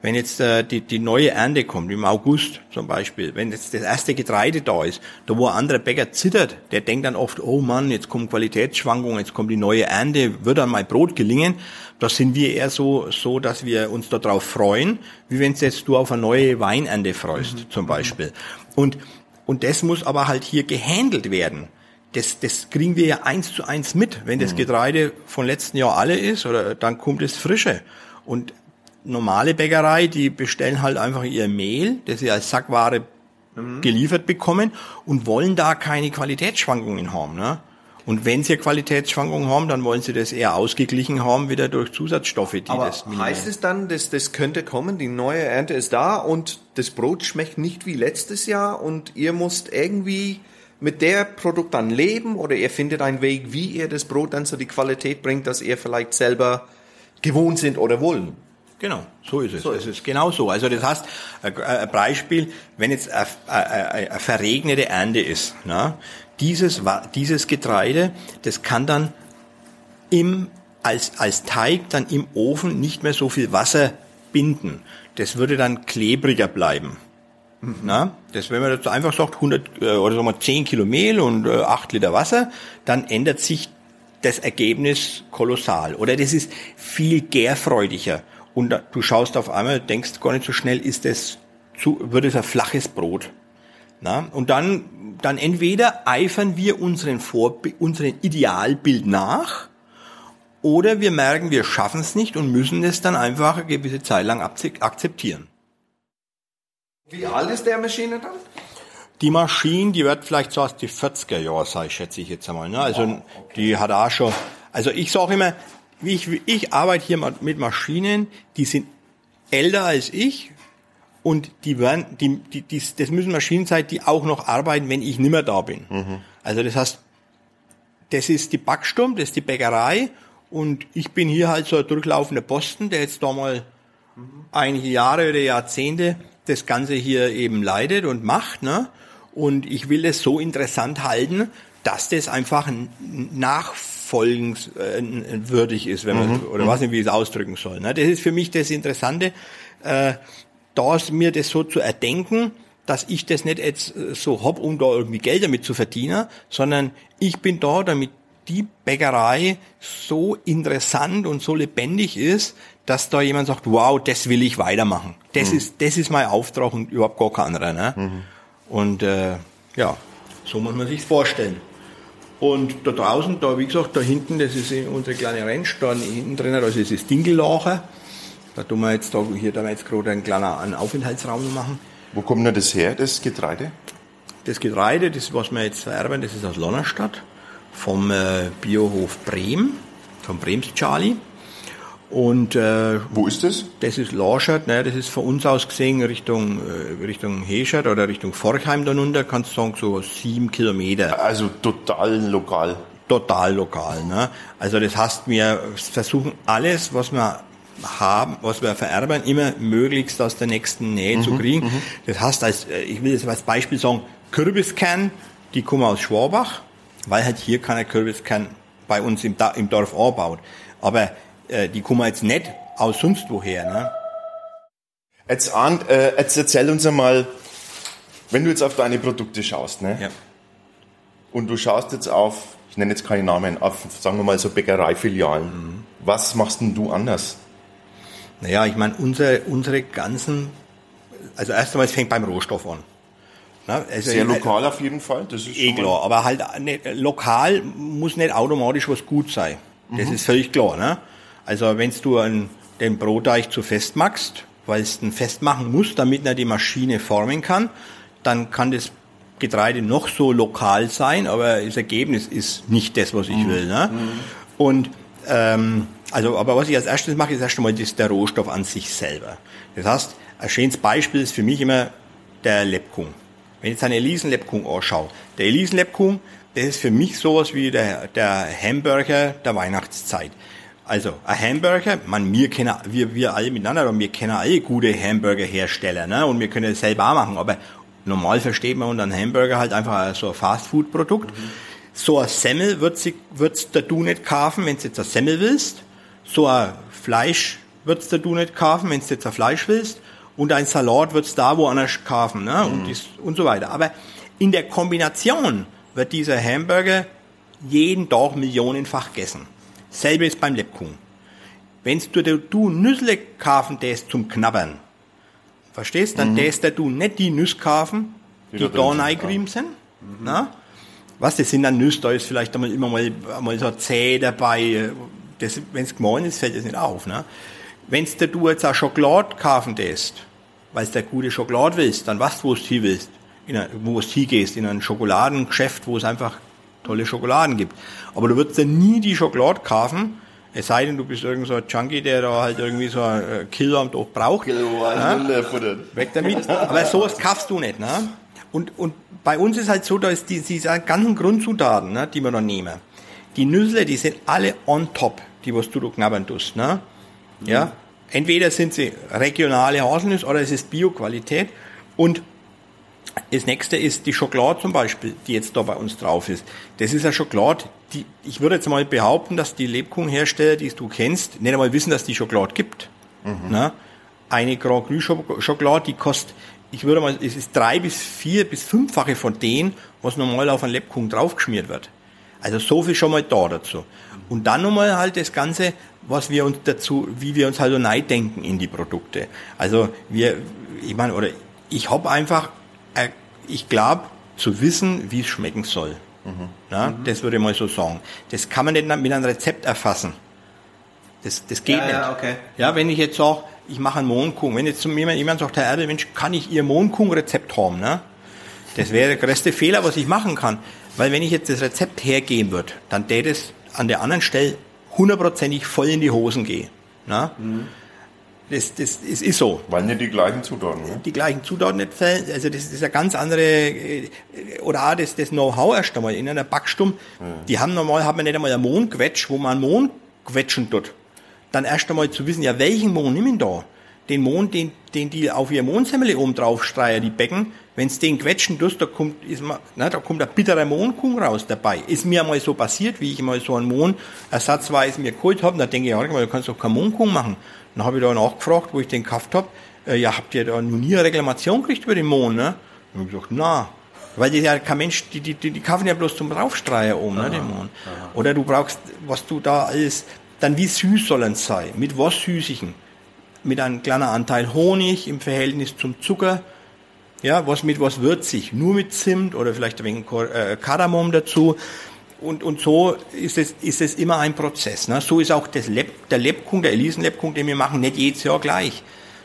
wenn jetzt äh, die, die neue Ernte kommt, im August zum Beispiel, wenn jetzt das erste Getreide da ist, da wo ein anderer Bäcker zittert, der denkt dann oft, oh Mann, jetzt kommen Qualitätsschwankungen, jetzt kommt die neue Ernte, wird dann mein Brot gelingen. Da sind wir eher so, so dass wir uns darauf freuen, wie wenn jetzt du auf eine neue Weinernte freust, mhm. zum Beispiel. Und, und das muss aber halt hier gehandelt werden. Das, das kriegen wir ja eins zu eins mit. Wenn das mhm. Getreide von letzten Jahr alle ist, oder dann kommt es frische. Und normale Bäckerei, die bestellen halt einfach ihr Mehl, das sie als Sackware mhm. geliefert bekommen und wollen da keine Qualitätsschwankungen haben. Ne? Und wenn sie Qualitätsschwankungen haben, dann wollen sie das eher ausgeglichen haben, wieder durch Zusatzstoffe, die Aber das minimieren. Heißt es dann, dass das könnte kommen, die neue Ernte ist da und das Brot schmeckt nicht wie letztes Jahr und ihr müsst irgendwie mit der Produkt dann leben oder ihr findet einen Weg, wie ihr das Brot dann zu die Qualität bringt, dass ihr vielleicht selber gewohnt sind oder wollen? Genau, so ist es. So ist es genau so. Also das heißt, ein Beispiel, wenn jetzt eine, eine verregnete Ernte ist, na, dieses, dieses Getreide, das kann dann im, als, als Teig dann im Ofen nicht mehr so viel Wasser binden. Das würde dann klebriger bleiben. Mhm. Na, das, wenn man jetzt einfach sagt, 100 äh, oder sagen wir 10 Kilo Mehl und 8 äh, Liter Wasser, dann ändert sich das Ergebnis kolossal. Oder das ist viel gärfreudiger und du schaust auf einmal, denkst gar nicht so schnell, ist das zu, wird es ein flaches Brot. Na? Und dann, dann entweder eifern wir unseren, Vorbi unseren Idealbild nach, oder wir merken, wir schaffen es nicht und müssen es dann einfach eine gewisse Zeit lang akzeptieren. Wie alt ist der Maschine dann? Die Maschine, die wird vielleicht so aus die 40er Jahre sein, schätze ich jetzt einmal. Ne? Also die hat auch schon, also ich sage immer, ich, ich arbeite hier mit Maschinen, die sind älter als ich und die werden, die, die, die, das müssen Maschinen sein, die auch noch arbeiten, wenn ich nimmer da bin. Mhm. Also das heißt, das ist die Backsturm, das ist die Bäckerei und ich bin hier halt so ein durchlaufender Posten, der jetzt da mal mhm. einige Jahre oder Jahrzehnte das Ganze hier eben leidet und macht. Ne? Und ich will es so interessant halten, dass das einfach nachfolgenswürdig ist, wenn man, mhm. oder weiß nicht, wie ich es ausdrücken soll. Ne? Das ist für mich das Interessante, äh, da mir das so zu erdenken, dass ich das nicht jetzt so hab, um da irgendwie Geld damit zu verdienen, sondern ich bin da, damit die Bäckerei so interessant und so lebendig ist, dass da jemand sagt, wow, das will ich weitermachen. Das mhm. ist, das ist mein Auftrag und überhaupt gar kein anderer. Ne? Mhm. Und äh, ja, so muss man sich vorstellen. Und da draußen, da wie gesagt, da hinten, das ist unsere kleine Ranch, da hinten drin, also ist das Dingellacher. Da tun wir jetzt da, hier da wir jetzt gerade einen kleinen einen Aufenthaltsraum machen. Wo kommt denn das her, das Getreide? Das Getreide, das was wir jetzt vererben, das ist aus Lonnerstadt, vom äh, Biohof Brehm, vom Brems Charlie. Und äh, wo ist das? Das ist Lorschert, ne, das ist von uns aus gesehen Richtung äh, Richtung Heschert oder Richtung Forchheim dann unter, kannst du sagen so sieben Kilometer. Also total lokal. Total lokal, ne? Also das heißt, wir versuchen alles, was wir haben, was wir vererben, immer möglichst aus der nächsten Nähe mhm, zu kriegen. Mhm. Das heißt, als äh, ich will jetzt als Beispiel sagen, Kürbiskern, die kommen aus Schwabach, weil halt hier keiner Kürbiskern bei uns im, im Dorf anbaut. Aber äh, die kommen jetzt nicht aus sonst woher. Ne? Jetzt, Arndt, äh, jetzt erzähl uns einmal, wenn du jetzt auf deine Produkte schaust, ne? Ja. Und du schaust jetzt auf, ich nenne jetzt keine Namen, auf, sagen wir mal so Bäckereifilialen. Mhm. Was machst denn du anders? Naja, ich meine, unsere, unsere ganzen, also erst einmal, es fängt beim Rohstoff an. Na, also Sehr lokal auf jeden Fall, das ist eh klar, aber halt nicht, lokal muss nicht automatisch was gut sein. Das mhm. ist völlig klar. Ne? Also wenn du einen, den Brotteig zu fest machst, weil es den festmachen muss, damit er die Maschine formen kann, dann kann das Getreide noch so lokal sein, aber das Ergebnis ist nicht das, was ich mhm. will. Ne? Mhm. Und ähm, also, aber was ich als erstes mache, ist erst einmal das, der Rohstoff an sich selber. Das heißt, ein schönes Beispiel ist für mich immer der Lebkuchen. Wenn ich jetzt eine Elisen-Lebkuchen anschaue, der Elisen-Lebkuchen, das ist für mich sowas wie der, der Hamburger der Weihnachtszeit. Also, ein Hamburger, man, wir kennen, wir, wir alle miteinander, wir kennen alle gute Hamburgerhersteller, ne, und wir können es selber auch machen, aber normal versteht man unter einem Hamburger halt einfach so ein Fastfood-Produkt. Mhm. So ein Semmel wird sie, wird's der du nicht kaufen, wenn du jetzt ein Semmel willst. So ein Fleisch wird's der du nicht kaufen, wenn du jetzt ein Fleisch willst. Und ein Salat wird's da woanders kaufen, ne, mhm. und, dies, und so weiter. Aber in der Kombination wird dieser Hamburger jeden Tag millionenfach gegessen. Selbe ist beim Lebkuchen. Wenn du du Nüssle kaufen das zum Knabbern, verstehst, dann mhm. das du nicht die Nüsse kaufen, die, die da reingerieben sind, mhm. na? Was, das sind dann Nüsse, da ist vielleicht einmal immer mal, mal so zäh dabei, das, wenn es gemein ist, fällt das nicht auf, ne? Wenn du jetzt auch Schokolade kaufen lässt, weil du eine gute Schokolade willst, dann weißt du, wo du hin willst, in wo du hingehst, in ein Schokoladengeschäft, wo es einfach tolle Schokoladen gibt. Aber du würdest ja nie die Schokolade kaufen, es sei denn, du bist irgend so ein Junkie, der da halt irgendwie so ein äh, Kilo am Tag braucht. Kilo? Weg damit. Aber sowas kaufst du nicht. Ne? Und, und bei uns ist halt so, da ist die, diese ganzen Grundzutaten, ne, die wir da nehmen. Die Nüsse, die sind alle on top, die was du da knabbern tust. Ne? Ja? Entweder sind sie regionale Haselnüsse oder es ist Bioqualität. Und das nächste ist die Schokolade zum Beispiel, die jetzt da bei uns drauf ist. Das ist eine Schokolade, die, ich würde jetzt mal behaupten, dass die Lebkuchenhersteller, die du kennst, nicht einmal wissen, dass die Schokolade gibt. Mhm. Na? Eine Grand Cru Schokolade, die kostet, ich würde mal, es ist drei bis vier bis fünffache von denen, was normal auf einen Lebkuchen draufgeschmiert wird. Also so viel schon mal da dazu. Und dann nochmal halt das Ganze, was wir uns dazu, wie wir uns halt so denken in die Produkte. Also wir, ich meine, oder ich habe einfach, ich glaube, zu wissen, wie es schmecken soll. Mhm. Ja, mhm. Das würde ich mal so sagen. Das kann man nicht mit einem Rezept erfassen. Das, das geht ja, nicht. Ja, okay. ja, wenn ich jetzt sage, ich mache einen Mohnkuchen, wenn jetzt zu mir jemand sagt, Herr Erde, Mensch, kann ich Ihr Mohnkuchenrezept haben? Ne? Das wäre der größte Fehler, was ich machen kann. Weil wenn ich jetzt das Rezept hergeben würde, dann täte es an der anderen Stelle hundertprozentig voll in die Hosen gehen. Ne? Mhm. Das, das, das ist so. Weil nicht die gleichen Zutaten, ne? Die gleichen Zutaten nicht fällen. Also das ist eine ganz andere, äh, oder auch das, das Know-how erst einmal in einer Backstumm. Ja. Die haben normal, hat man nicht einmal ein Mohnquetsch, wo man Mohn quetschen tut dann erst einmal zu wissen, ja, welchen Mohn nehmen da? Den Mohn, den, den die auf ihr Mohnsemmel oben drauf streichen, die Becken, wenn's den quetschen tust, da kommt, ist man, na, da kommt ein bitterer Mohnkuchen raus dabei. Ist mir einmal so passiert, wie ich mal so einen Mohn ersatzweise mir geholt habe, da denke ich, ja, du kannst doch keinen Mohnkuchen machen. Dann habe ich da nachgefragt, wo ich den gekauft habe, äh, ja, habt ihr da noch nie eine Reklamation gekriegt über den Mohn, ne? Dann habe ich gesagt, na, weil die ja kein Mensch, die, die, die, die kaufen ja bloß zum Draufstreichen oben, ne, den Mohn. Oder du brauchst, was du da alles, dann wie süß sollen es sein? Mit was süßigen? Mit einem kleinen Anteil Honig im Verhältnis zum Zucker. Ja, was mit was würzig? Nur mit Zimt oder vielleicht wenig äh, Kardamom dazu. Und, und so ist es, ist es immer ein Prozess. Ne? So ist auch das Leb, der Lebkuchen, der Elisen-Lebkuchen, den wir machen, nicht jedes Jahr gleich.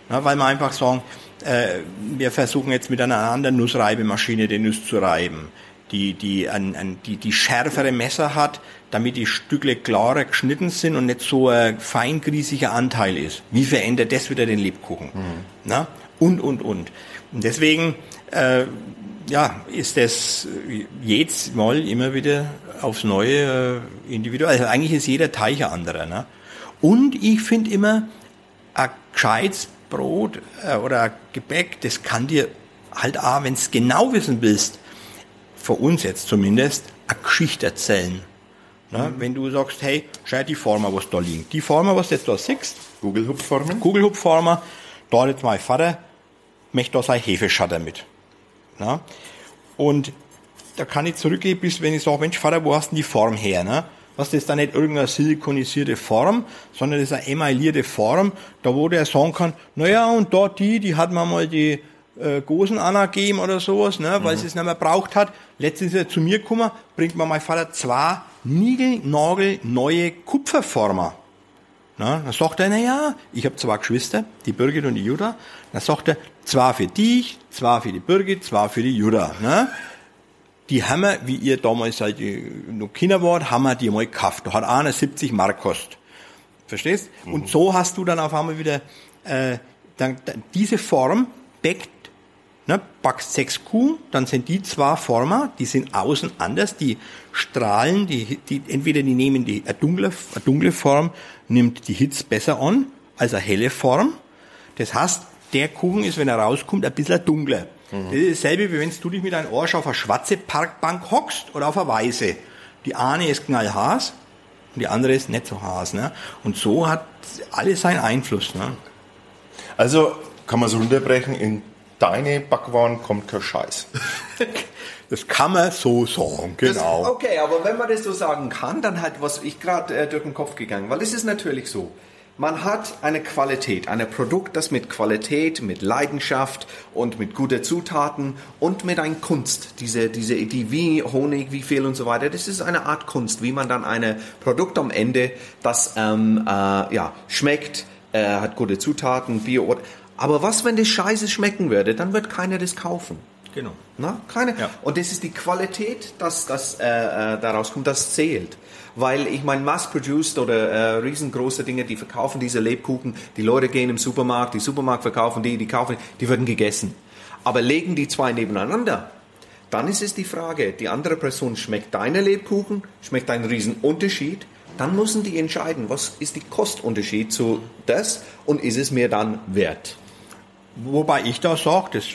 Ne? Weil wir einfach sagen, äh, wir versuchen jetzt mit einer anderen Nussreibemaschine den Nuss zu reiben die, die, ein, ein, die, die schärfere Messer hat, damit die Stückle klarer geschnitten sind und nicht so ein feingrießiger Anteil ist. Wie verändert das wieder den Lebkuchen? Mhm. Na? Und, und, und. Und deswegen, äh, ja, ist das jedes Mal immer wieder aufs Neue äh, individuell. Also eigentlich ist jeder Teich ein anderer. Ne? Und ich finde immer, ein gescheites Brot äh, oder ein Gebäck, das kann dir halt auch, wenn es genau wissen willst, für uns jetzt zumindest, eine Geschichte erzählen. Ne? Mhm. Wenn du sagst, hey, schau die Former, was da liegt. Die Former, was du jetzt da siehst. Kugelhupfformen? Kugelhupfformer. Da hat jetzt mein Vater, möchte da sein Hefeschatter mit. Ne? Und da kann ich zurückgehen, bis wenn ich sage, Mensch, Vater, wo hast du die Form her? Ne? Was das da nicht irgendeine silikonisierte Form, sondern das ist eine emaillierte Form, da wo der sagen kann, naja, und dort die, die hat man mal die äh, Gosen angegeben oder sowas, ne, weil mhm. sie es nicht mehr braucht hat. Letztens ist er zu mir gekommen, bringt mir mein Vater zwei Nigel, neue Kupferformer. Na, dann sagt er, na ja, ich habe zwei Geschwister, die Birgit und die Jutta. Dann sagt er, zwei für dich, zwei für die Birgit, zwei für die Jutta. Ne? Die haben wir, wie ihr damals seit noch Kinder wart, haben wir die mal gekauft. Da hat einer 70 Mark kostet. Verstehst? Mhm. Und so hast du dann auf einmal wieder äh, dann, dann diese Form deckt Ne, backst sechs Kuh, dann sind die zwei Former, die sind außen anders, die strahlen, die, die, entweder die nehmen die, eine dunkle, eine dunkle Form, nimmt die Hitze besser an, als eine helle Form. Das heißt, der Kuchen ist, wenn er rauskommt, ein bisschen dunkler. Mhm. Das ist dasselbe, wie wenn du dich mit einem Arsch auf eine schwarze Parkbank hockst oder auf eine weiße. Die eine ist knallhaß und die andere ist nicht so haß. Ne? Und so hat alles seinen Einfluss. Ne? Also kann man so runterbrechen, in deine Backwaren kommt kein Scheiß. Das kann man so sagen, genau. Das, okay, aber wenn man das so sagen kann, dann halt, was ich gerade äh, durch den Kopf gegangen, weil es ist natürlich so. Man hat eine Qualität, ein Produkt, das mit Qualität, mit Leidenschaft und mit guten Zutaten und mit einer Kunst, diese, diese, die wie Honig, wie viel und so weiter, das ist eine Art Kunst, wie man dann ein Produkt am Ende, das ähm, äh, ja, schmeckt, äh, hat gute Zutaten, Bio, aber was, wenn das scheiße schmecken würde? Dann wird keiner das kaufen. Genau. Na, keine. Ja. Und das ist die Qualität, dass das äh, äh, daraus kommt, das zählt. Weil ich meine, mass-produced oder äh, riesengroße Dinge, die verkaufen diese Lebkuchen, die Leute gehen im Supermarkt, die Supermarkt verkaufen die, die kaufen, die werden gegessen. Aber legen die zwei nebeneinander, dann ist es die Frage, die andere Person schmeckt deine Lebkuchen, schmeckt ein Riesenunterschied, dann müssen die entscheiden, was ist die Kostunterschied zu das und ist es mir dann wert. Wobei ich da sage, das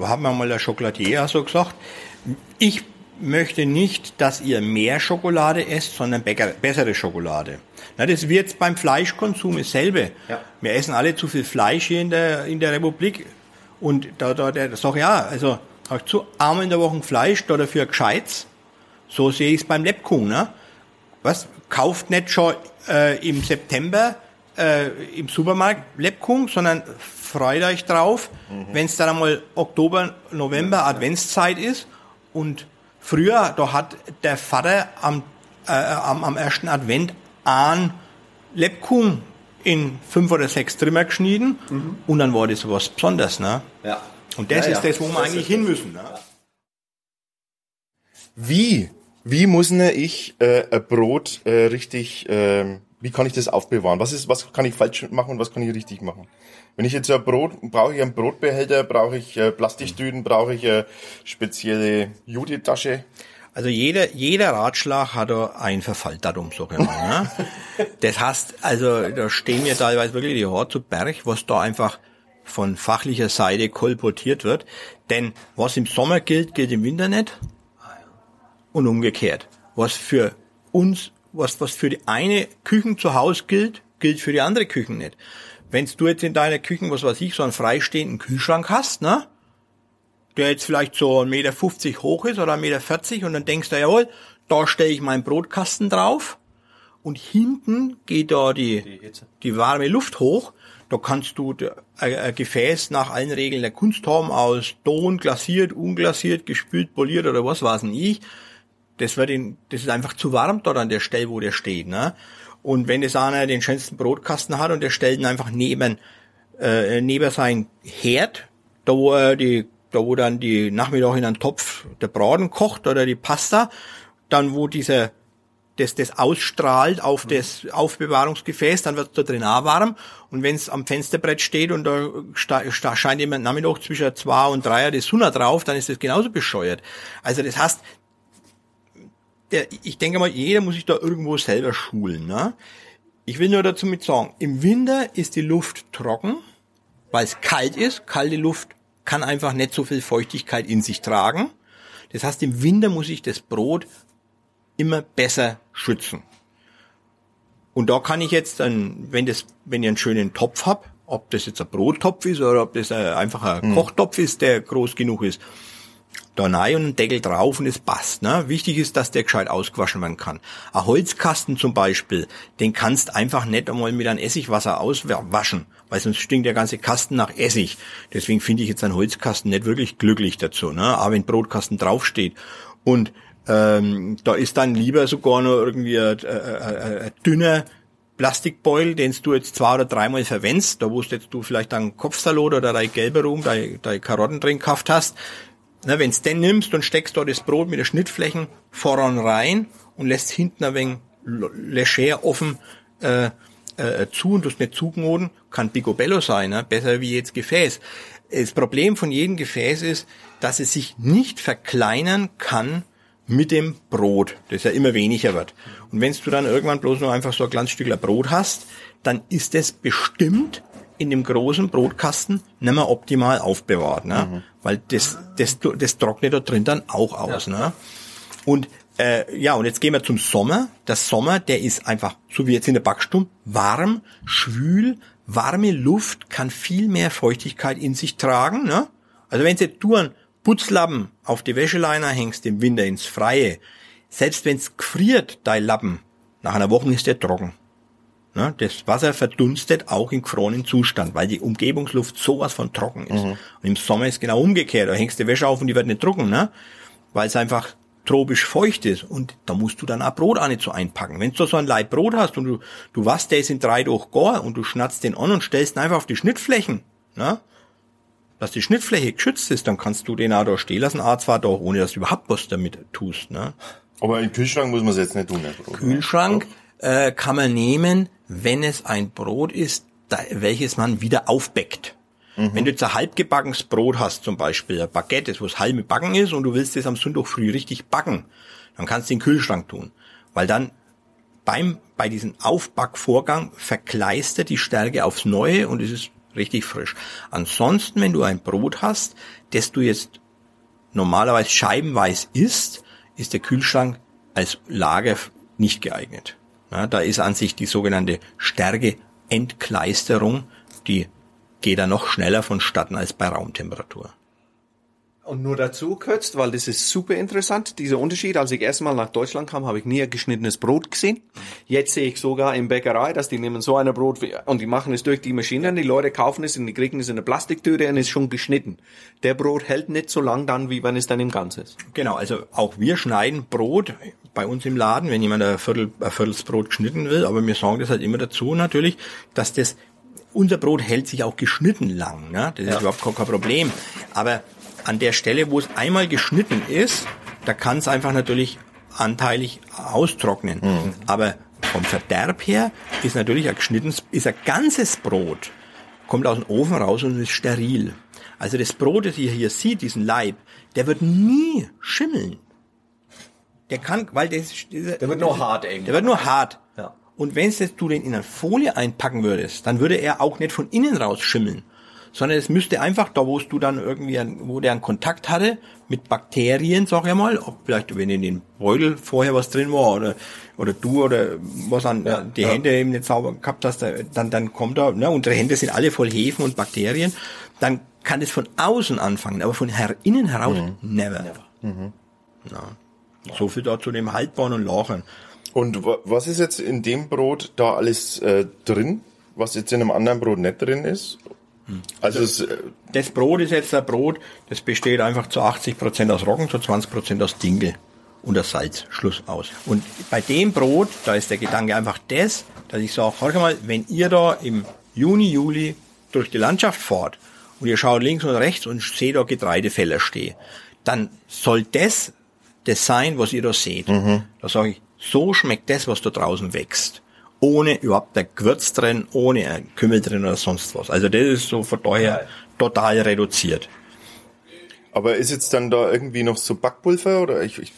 haben wir mal der Schokoladier so gesagt, ich möchte nicht, dass ihr mehr Schokolade esst, sondern bessere Schokolade. Na, das wird beim Fleischkonsum dasselbe. Ja. Wir essen alle zu viel Fleisch hier in der, in der Republik. Und da, da, der sagt, ja, also, zu einmal in der Woche Fleisch, da dafür gescheit, So sehe ich es beim Lebkuchen, ne? Was? Kauft nicht schon äh, im September äh, im Supermarkt Lebkuchen, sondern freut euch drauf, mhm. wenn es dann einmal Oktober, November Adventszeit ist und früher, da hat der Vater am, äh, am, am ersten Advent einen Lebkuchen in fünf oder sechs Trimmer geschnitten mhm. und dann war das was Besonderes, ne? Ja. Und das ja, ist ja. das, wo wir Das eigentlich hin müssen, ne? Wie? Wie muss ne ich äh, ein Brot äh, richtig, ähm, wie kann ich das aufbewahren? Was ist, was kann ich falsch machen und was kann ich richtig machen? Wenn ich jetzt ein Brot, brauche ich einen Brotbehälter, brauche ich äh, Plastiktüten, brauche ich eine spezielle Jutetasche. Also jeder, jeder Ratschlag hat da ein Verfalldatum, sag ich mal. Ne? Das heißt, also da stehen mir teilweise wirklich die Haare zu Berg, was da einfach von fachlicher Seite kolportiert wird. Denn was im Sommer gilt, gilt im Winter nicht. Und umgekehrt. Was für uns, was, was für die eine Küchen zu Hause gilt, gilt für die andere Küchen nicht. Wenn du jetzt in deiner Küche, was weiß ich, so einen freistehenden Kühlschrank hast, ne? der jetzt vielleicht so 1,50 Meter hoch ist oder 1,40 Meter und dann denkst du, jawohl, da stelle ich meinen Brotkasten drauf und hinten geht da die, die, warme Luft hoch. Da kannst du ein, Gefäß nach allen Regeln der Kunst haben, aus Ton, glasiert, unglasiert, gespült, poliert oder was weiß ich. Das wird in, das ist einfach zu warm dort an der Stelle, wo der steht, ne? Und wenn das einer den schönsten Brotkasten hat und der stellt ihn einfach neben, äh, neben sein Herd, da wo er die, da wo dann die Nachmittag in einen Topf der Braten kocht oder die Pasta, dann wo dieser das, das ausstrahlt auf das Aufbewahrungsgefäß, dann wird da drin auch warm. Und wenn es am Fensterbrett steht und da sta- scheint immer Nachmittag zwischen zwei und drei die Sonne drauf, dann ist das genauso bescheuert. Also das heißt, ich denke mal, jeder muss sich da irgendwo selber schulen. Ne? Ich will nur dazu mit sagen, im Winter ist die Luft trocken, weil es kalt ist. Kalte Luft kann einfach nicht so viel Feuchtigkeit in sich tragen. Das heißt, im Winter muss ich das Brot immer besser schützen. Und da kann ich jetzt dann, wenn das, wenn ich einen schönen Topf hab, ob das jetzt ein Brottopf ist oder ob das ein, einfach ein Kochtopf ist, der groß genug ist, da rein und einen Deckel drauf und es passt. Ne? Wichtig ist, dass der gescheit ausgewaschen werden kann. Ein Holzkasten zum Beispiel, den kannst einfach nicht einmal mit einem Essigwasser auswaschen, weil sonst stinkt der ganze Kasten nach Essig. Deswegen finde ich jetzt einen Holzkasten nicht wirklich glücklich dazu. Ne? Aber wenn Brotkasten draufsteht und ähm, da ist dann lieber sogar noch irgendwie ein, ein, ein, dünner Plastikbeutel, den du jetzt zwei oder dreimal verwendest, da wo du jetzt du vielleicht einen Kopfsalat oder dein gelber Rum, deine, deine Karotten drin gekauft hast, na, wenn's den nimmst und steckst da das Brot mit den Schnittflächen voran rein und lässt hinten ein wenig l- leger offen äh, äh, zu und das nicht zugnoten, kann Picobello sein, ne? besser wie jetzt Gefäß. Das Problem von jedem Gefäß ist, dass es sich nicht verkleinern kann mit dem Brot, das ja immer weniger wird. Und wenn du dann irgendwann bloß noch einfach so ein kleines Stückler Brot hast, dann ist es bestimmt in dem großen Brotkasten nicht mehr optimal aufbewahrt, ne? Weil das, das, das trocknet da drin dann auch aus, ne? Und äh, ja, und jetzt gehen wir zum Sommer. Der Sommer, der ist einfach, so wie jetzt in der Backstube, warm, schwül, warme Luft kann viel mehr Feuchtigkeit in sich tragen. Ne? Also wenn jetzt du einen Putzlappen auf die Wäscheleiner hängst im Winter ins Freie, selbst wenn's gefriert, dein Lappen, nach einer Woche ist der trocken. Ne? Das Wasser verdunstet auch im gefrorenen Zustand, weil die Umgebungsluft sowas von trocken ist. Und im Sommer ist genau umgekehrt. Da hängst du die Wäsche auf und die wird nicht trocken, ne? weil es einfach tropisch feucht ist. Und da musst du dann auch Brot auch nicht so einpacken. Wenn du so ein Leib Brot hast und du, du wasst, der ist in drei durch gar und du schnatzt den an und stellst ihn einfach auf die Schnittflächen, ne? dass die Schnittfläche geschützt ist, dann kannst du den auch da stehen lassen, auch zwar doch, ohne dass du überhaupt was damit tust. Ne? Aber im Kühlschrank muss man es jetzt nicht tun, Herr Brot. Kühlschrank äh, kann man nehmen, wenn es ein Brot ist, da, welches man wieder aufbäckt. Wenn du jetzt ein halbgebackenes Brot hast, zum Beispiel ein Baguette, das was halb backen ist und du willst es am Sonntag früh richtig backen, dann kannst du den Kühlschrank tun. Weil dann beim, bei diesem Aufbackvorgang verkleistert die Stärke aufs Neue und es ist richtig frisch. Ansonsten, wenn du ein Brot hast, das du jetzt normalerweise scheibenweise isst, ist der Kühlschrank als Lager nicht geeignet. Ja, da ist an sich die sogenannte Stärke-Entkleisterung, die geht da noch schneller vonstatten als bei Raumtemperatur. Und nur dazu kurz, weil das ist super interessant, dieser Unterschied. Als ich erstmal nach Deutschland kam, habe ich nie ein geschnittenes Brot gesehen. Jetzt sehe ich sogar in Bäckerei, dass die nehmen so ein Brot und die machen es durch die Maschine. Die Leute kaufen es und die kriegen es in eine Plastiktüte und es ist schon geschnitten. Der Brot hält nicht so lang dann, wie wenn es dann im Ganzen ist. Genau, also auch wir schneiden Brot bei uns im Laden, wenn jemand ein Viertel, ein Viertelsbrot geschnitten will, aber wir sagen das halt immer dazu natürlich, dass das, unser Brot hält sich auch geschnitten lang, ne? das ist überhaupt kein kein Problem. Aber an der Stelle, wo es einmal geschnitten ist, da kann es einfach natürlich anteilig austrocknen. Aber vom Verderb her ist natürlich ein geschnittenes, ist ein ganzes Brot, kommt aus dem Ofen raus und ist steril. Also das Brot, das ihr hier seht, diesen Leib, der wird nie schimmeln. Der kann, weil das, der wird nur hart irgendwann. Der wird nur hart. Ja. Und wenn du den in eine Folie einpacken würdest, dann würde er auch nicht von innen raus schimmeln, sondern es müsste einfach da, wo du dann irgendwie, wo der einen Kontakt hatte mit Bakterien, sag ich mal, ob vielleicht wenn in den Beutel vorher was drin war oder oder du oder was an die Hände eben nicht sauber gehabt hast, dann dann kommt da, ne, unsere Hände sind alle voll Hefen und Bakterien, dann kann es von außen anfangen, aber von her, innen heraus never. Ja. So viel da zu dem Haltbaren und Lachern. Und wa- was ist jetzt in dem Brot da alles äh, drin, was jetzt in einem anderen Brot nicht drin ist? Also, es, äh, Das Brot ist jetzt ein Brot, das besteht einfach zu 80 Prozent aus Roggen, zu 20 Prozent aus Dinkel und aus Salz. Schluss aus. Und bei dem Brot, da ist der Gedanke einfach das, dass ich sage, hör mal, wenn ihr da im Juni, Juli durch die Landschaft fahrt und ihr schaut links und rechts und seht da Getreidefelder stehen, dann soll das das sein, was ihr da seht. Da sage ich, so schmeckt das, was da draußen wächst. Ohne überhaupt ein Gewürz drin, ohne ein Kümmel drin oder sonst was. Also das ist so von daher total reduziert. aber ist jetzt dann da irgendwie noch so Backpulver oder ich, ich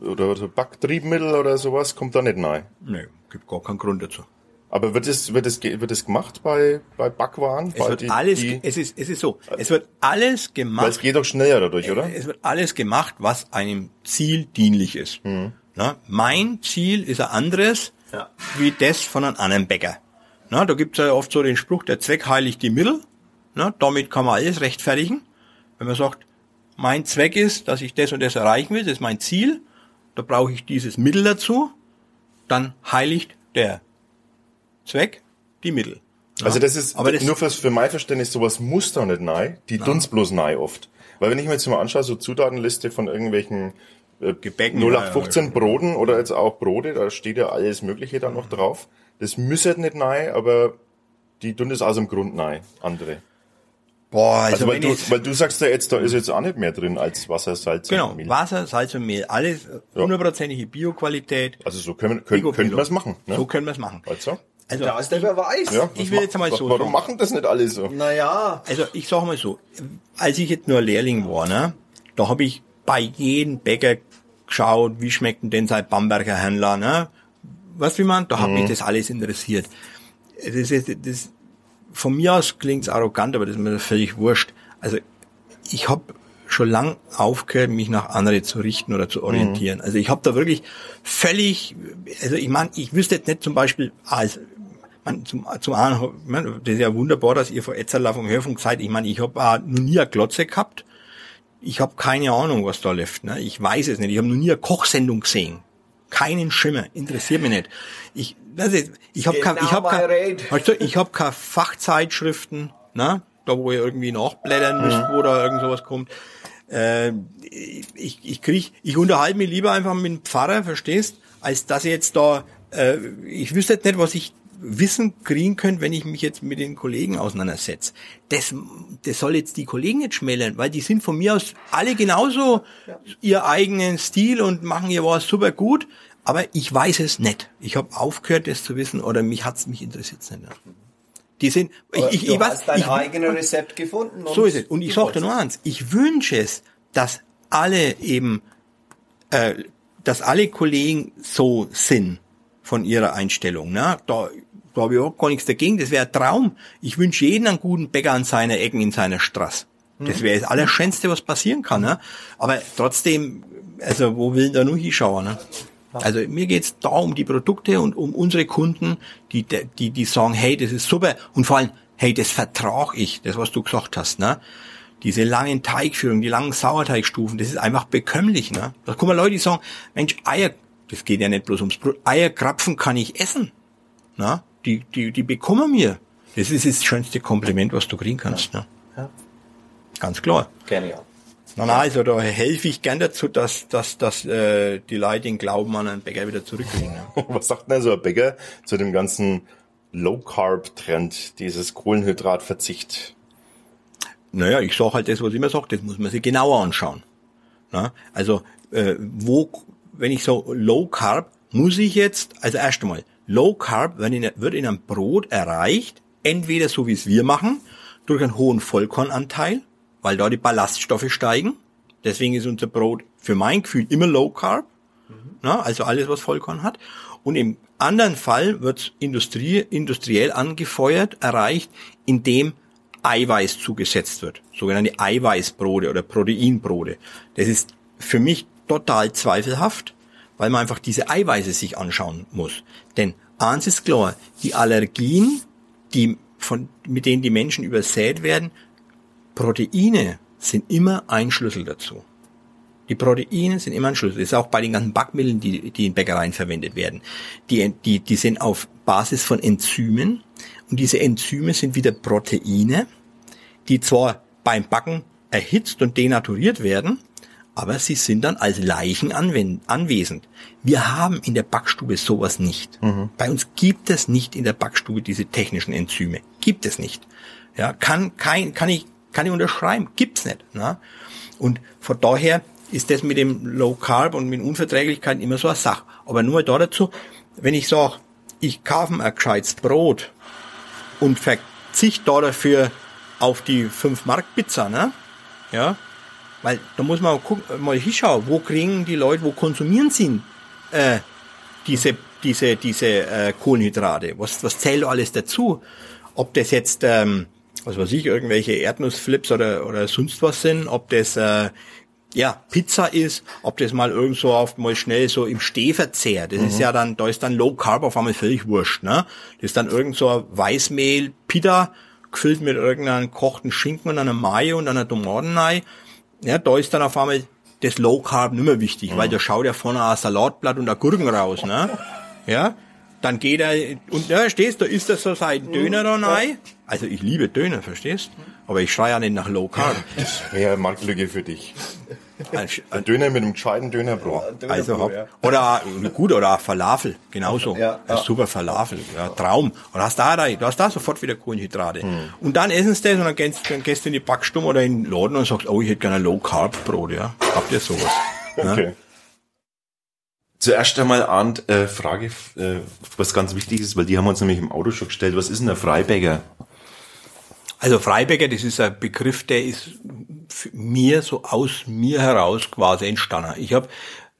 oder so Backtriebmittel oder sowas kommt da nicht rein? Nö, gibt gar keinen Grund dazu. Aber wird es wird es wird es gemacht bei bei Backwaren? Es Weil wird die- alles, die, es ist, es ist so, es wird alles weil gemacht. es geht doch schneller dadurch, oder? Es wird alles gemacht, was einem Ziel dienlich ist. Na, mein Ziel ist ein anderes, Ja. wie das von einem anderen Bäcker. Na, da gibt's ja oft so den Spruch, der Zweck heiligt die Mittel. Na, damit kann man alles rechtfertigen. Wenn man sagt, mein Zweck ist, dass ich das und das erreichen will, das ist mein Ziel, da brauche ich dieses Mittel dazu, dann heiligt der Zweck die Mittel. Also das ist Aber das- nur fürs, für mein Verständnis, sowas muss da nicht nein. Die tun's bloß nein oft. Weil wenn ich mir jetzt mal anschaue, so Zutatenliste von irgendwelchen äh, Gebäcken, 0815 Broten oder jetzt auch Brote, da steht ja alles Mögliche da noch drauf. Das müsste nicht nein, aber die tun das aus dem Grund nein, andere. Boah, Also, weil, wenn du, weil du sagst ja jetzt, da ist jetzt auch nicht mehr drin als Wasser, Salz Genau, und Mehl. Wasser, Salz und Mehl, alles Ja. hundertprozentige Bioqualität. Also so können, können, könnten Bio. wir es machen. Ne? So können wir es machen. also, Also, Da ist der Beweis. ja, Ich will jetzt einmal wa- so Warum sagen. machen das nicht alle so? Naja. also ich sage mal so, als ich jetzt nur Lehrling war, ne, da habe ich bei jedem Bäcker geschaut, wie schmeckt denn sein Bamberger Händler, ne? Was wie man, da hat Mhm. mich das alles interessiert. Das ist, das, von mir aus klingt's arrogant, aber das ist mir völlig wurscht. Also ich habe schon lang aufgehört, mich nach andere zu richten oder zu orientieren. Also ich habe da wirklich völlig, also ich meine, ich wüsste jetzt nicht zum Beispiel als man, zum, zum einen, mein, das ist ja wunderbar, dass ihr vor Etzerla vom Hörfunk seid. Ich meine, ich habe auch noch nie eine Glotze gehabt. Ich habe keine Ahnung, was da läuft. Ne? Ich weiß es nicht. Ich habe noch nie eine Kochsendung gesehen. Keinen Schimmer. Interessiert mich nicht. Ich, das ist, ich habe Genau kein, ich habe mein kein, Red. weißt du, ich habe keine Fachzeitschriften, ne? da wo ihr irgendwie nachblättern müsst, wo da irgend sowas kommt. Äh, ich, ich krieg, ich unterhalte mich lieber einfach mit dem Pfarrer, verstehst, als dass ich jetzt da, äh, ich wüsste jetzt nicht, was ich Wissen kriegen könnte, wenn ich mich jetzt mit den Kollegen auseinandersetze. Das, das soll jetzt die Kollegen nicht schmälern, weil die sind von mir aus alle genauso ihr eigenen Stil und machen ihr was super gut, aber ich weiß es nicht. Ich habe aufgehört, das zu wissen oder mich hat's mich interessiert nicht. Die sind, ich, ich, du ich hast dein ich, eigenes Rezept gefunden. und so ist es. Und ich du sag dir wolltest nur eins, ich wünsche es, dass alle eben, äh, dass alle Kollegen so sind von ihrer Einstellung. Ne? Da, da habe ich auch gar nichts dagegen, das wäre ein Traum. Ich wünsche jeden einen guten Bäcker an seiner Ecken in seiner Straße. Das wäre das Allerschönste, was passieren kann. Ne? Aber trotzdem, also wo will da nur hinschauen? Ne? Also mir geht's da um die Produkte und um unsere Kunden, die, die, die sagen, hey, das ist super und vor allem, hey, das vertrag ich, das was du gesagt hast, ne? diese langen Teigführungen, die langen Sauerteigstufen, das ist einfach bekömmlich. Ne? Da kommen Leute, die sagen, Mensch, Eier, das geht ja nicht bloß ums Brot, Eierkrapfen kann ich essen. Ne? Die, die, die bekommen mir. Das ist das schönste Kompliment, was du kriegen kannst. Ne? Ja. Ganz klar. Genial. Na, na, also da helfe ich gern dazu, dass, dass, dass äh, die Leute den Glauben an einen Bäcker wieder zurückkriegen. Ne? Was sagt denn so ein Bäcker zu dem ganzen Low-Carb-Trend, dieses Kohlenhydratverzicht? Naja, ich sage halt das, was ich immer sage, das muss man sich genauer anschauen. Na? Also, äh, wo, wenn ich so Low Carb, muss ich jetzt, also erst einmal, Low Carb wird in, wird in einem Brot erreicht, entweder so wie es wir machen, durch einen hohen Vollkornanteil, weil da die Ballaststoffe steigen. Deswegen ist unser Brot für mein Gefühl immer Low Carb, mhm. na, also alles, was Vollkorn hat. Und im anderen Fall wird Industrie, industriell angefeuert, erreicht, indem Eiweiß zugesetzt wird. Sogenannte Eiweißbrote oder Proteinbrote. Das ist für mich total zweifelhaft, weil man einfach diese Eiweiße sich anschauen muss. Denn eins ist klar, die Allergien, die von, mit denen die Menschen übersät werden, Proteine sind immer ein Schlüssel dazu. Die Proteine sind immer ein Schlüssel. Das ist auch bei den ganzen Backmitteln, die, die in Bäckereien verwendet werden. Die, die, die sind auf Basis von Enzymen. Und diese Enzyme sind wieder Proteine, die zwar beim Backen erhitzt und denaturiert werden, aber sie sind dann als Leichen anwesend. Wir haben in der Backstube sowas nicht. Mhm. Bei uns gibt es nicht in der Backstube diese technischen Enzyme. Gibt es nicht. Ja, kann kein, kann ich, kann ich unterschreiben. Gibt's nicht. Ne? Und von daher ist das mit dem Low Carb und mit Unverträglichkeiten immer so eine Sache. Aber nur da dazu, wenn ich sage, ich kaufe ein gescheites Brot und verzichte da dafür auf die 5 Mark Pizza, ne? Ja, weil da muss man gucken, mal hinschauen, wo kriegen die Leute, wo konsumieren sie äh, diese diese diese äh, Kohlenhydrate? Was was zählt alles dazu? Ob das jetzt ähm, was weiß ich, irgendwelche Erdnussflips oder oder sonst was sind, ob das äh, ja, Pizza ist, ob das mal irgend so auf mal schnell so im Stehverzehr, das mhm. ist ja dann, da ist dann Low Carb auf einmal völlig wurscht, ne? Das ist dann irgend so Weißmehl, Pita, gefüllt mit irgendeinem kochten Schinken und einer Mayo und einer Tomatenei. Ja, da ist dann auf einmal das Low Carb nicht mehr wichtig, mhm. weil da schaut ja vorne ein Salatblatt und ein Gurken raus, ne? Ja? Dann geht er, und ja, stehst, da ist das so sein Döner da rein. Also ich liebe Döner, verstehst? Aber ich schreie ja nicht nach Low Carb. Das wäre Marktlücke für dich. Ein, ein, Döner mit einem gescheiten Dönerbrot. Also hab, oder gut oder Falafel, genauso. Ja, ja. Super Falafel, ja, Traum. Und hast da, du hast da sofort wieder Kohlenhydrate. Hm. Und dann essen sie das und dann gehst, dann gehst du in die Backstube oder in den Laden und sagst, oh, ich hätte gerne ein Low Carb Brot, ja. Habt ihr sowas? Okay. Zuerst einmal, Arndt, äh, Frage, äh, was ganz wichtig ist, weil die haben uns nämlich im Auto schon gestellt. Was ist denn der Freibäcker? Also Freibäcker, das ist ein Begriff, der ist mir so aus mir heraus quasi entstanden. Ich habe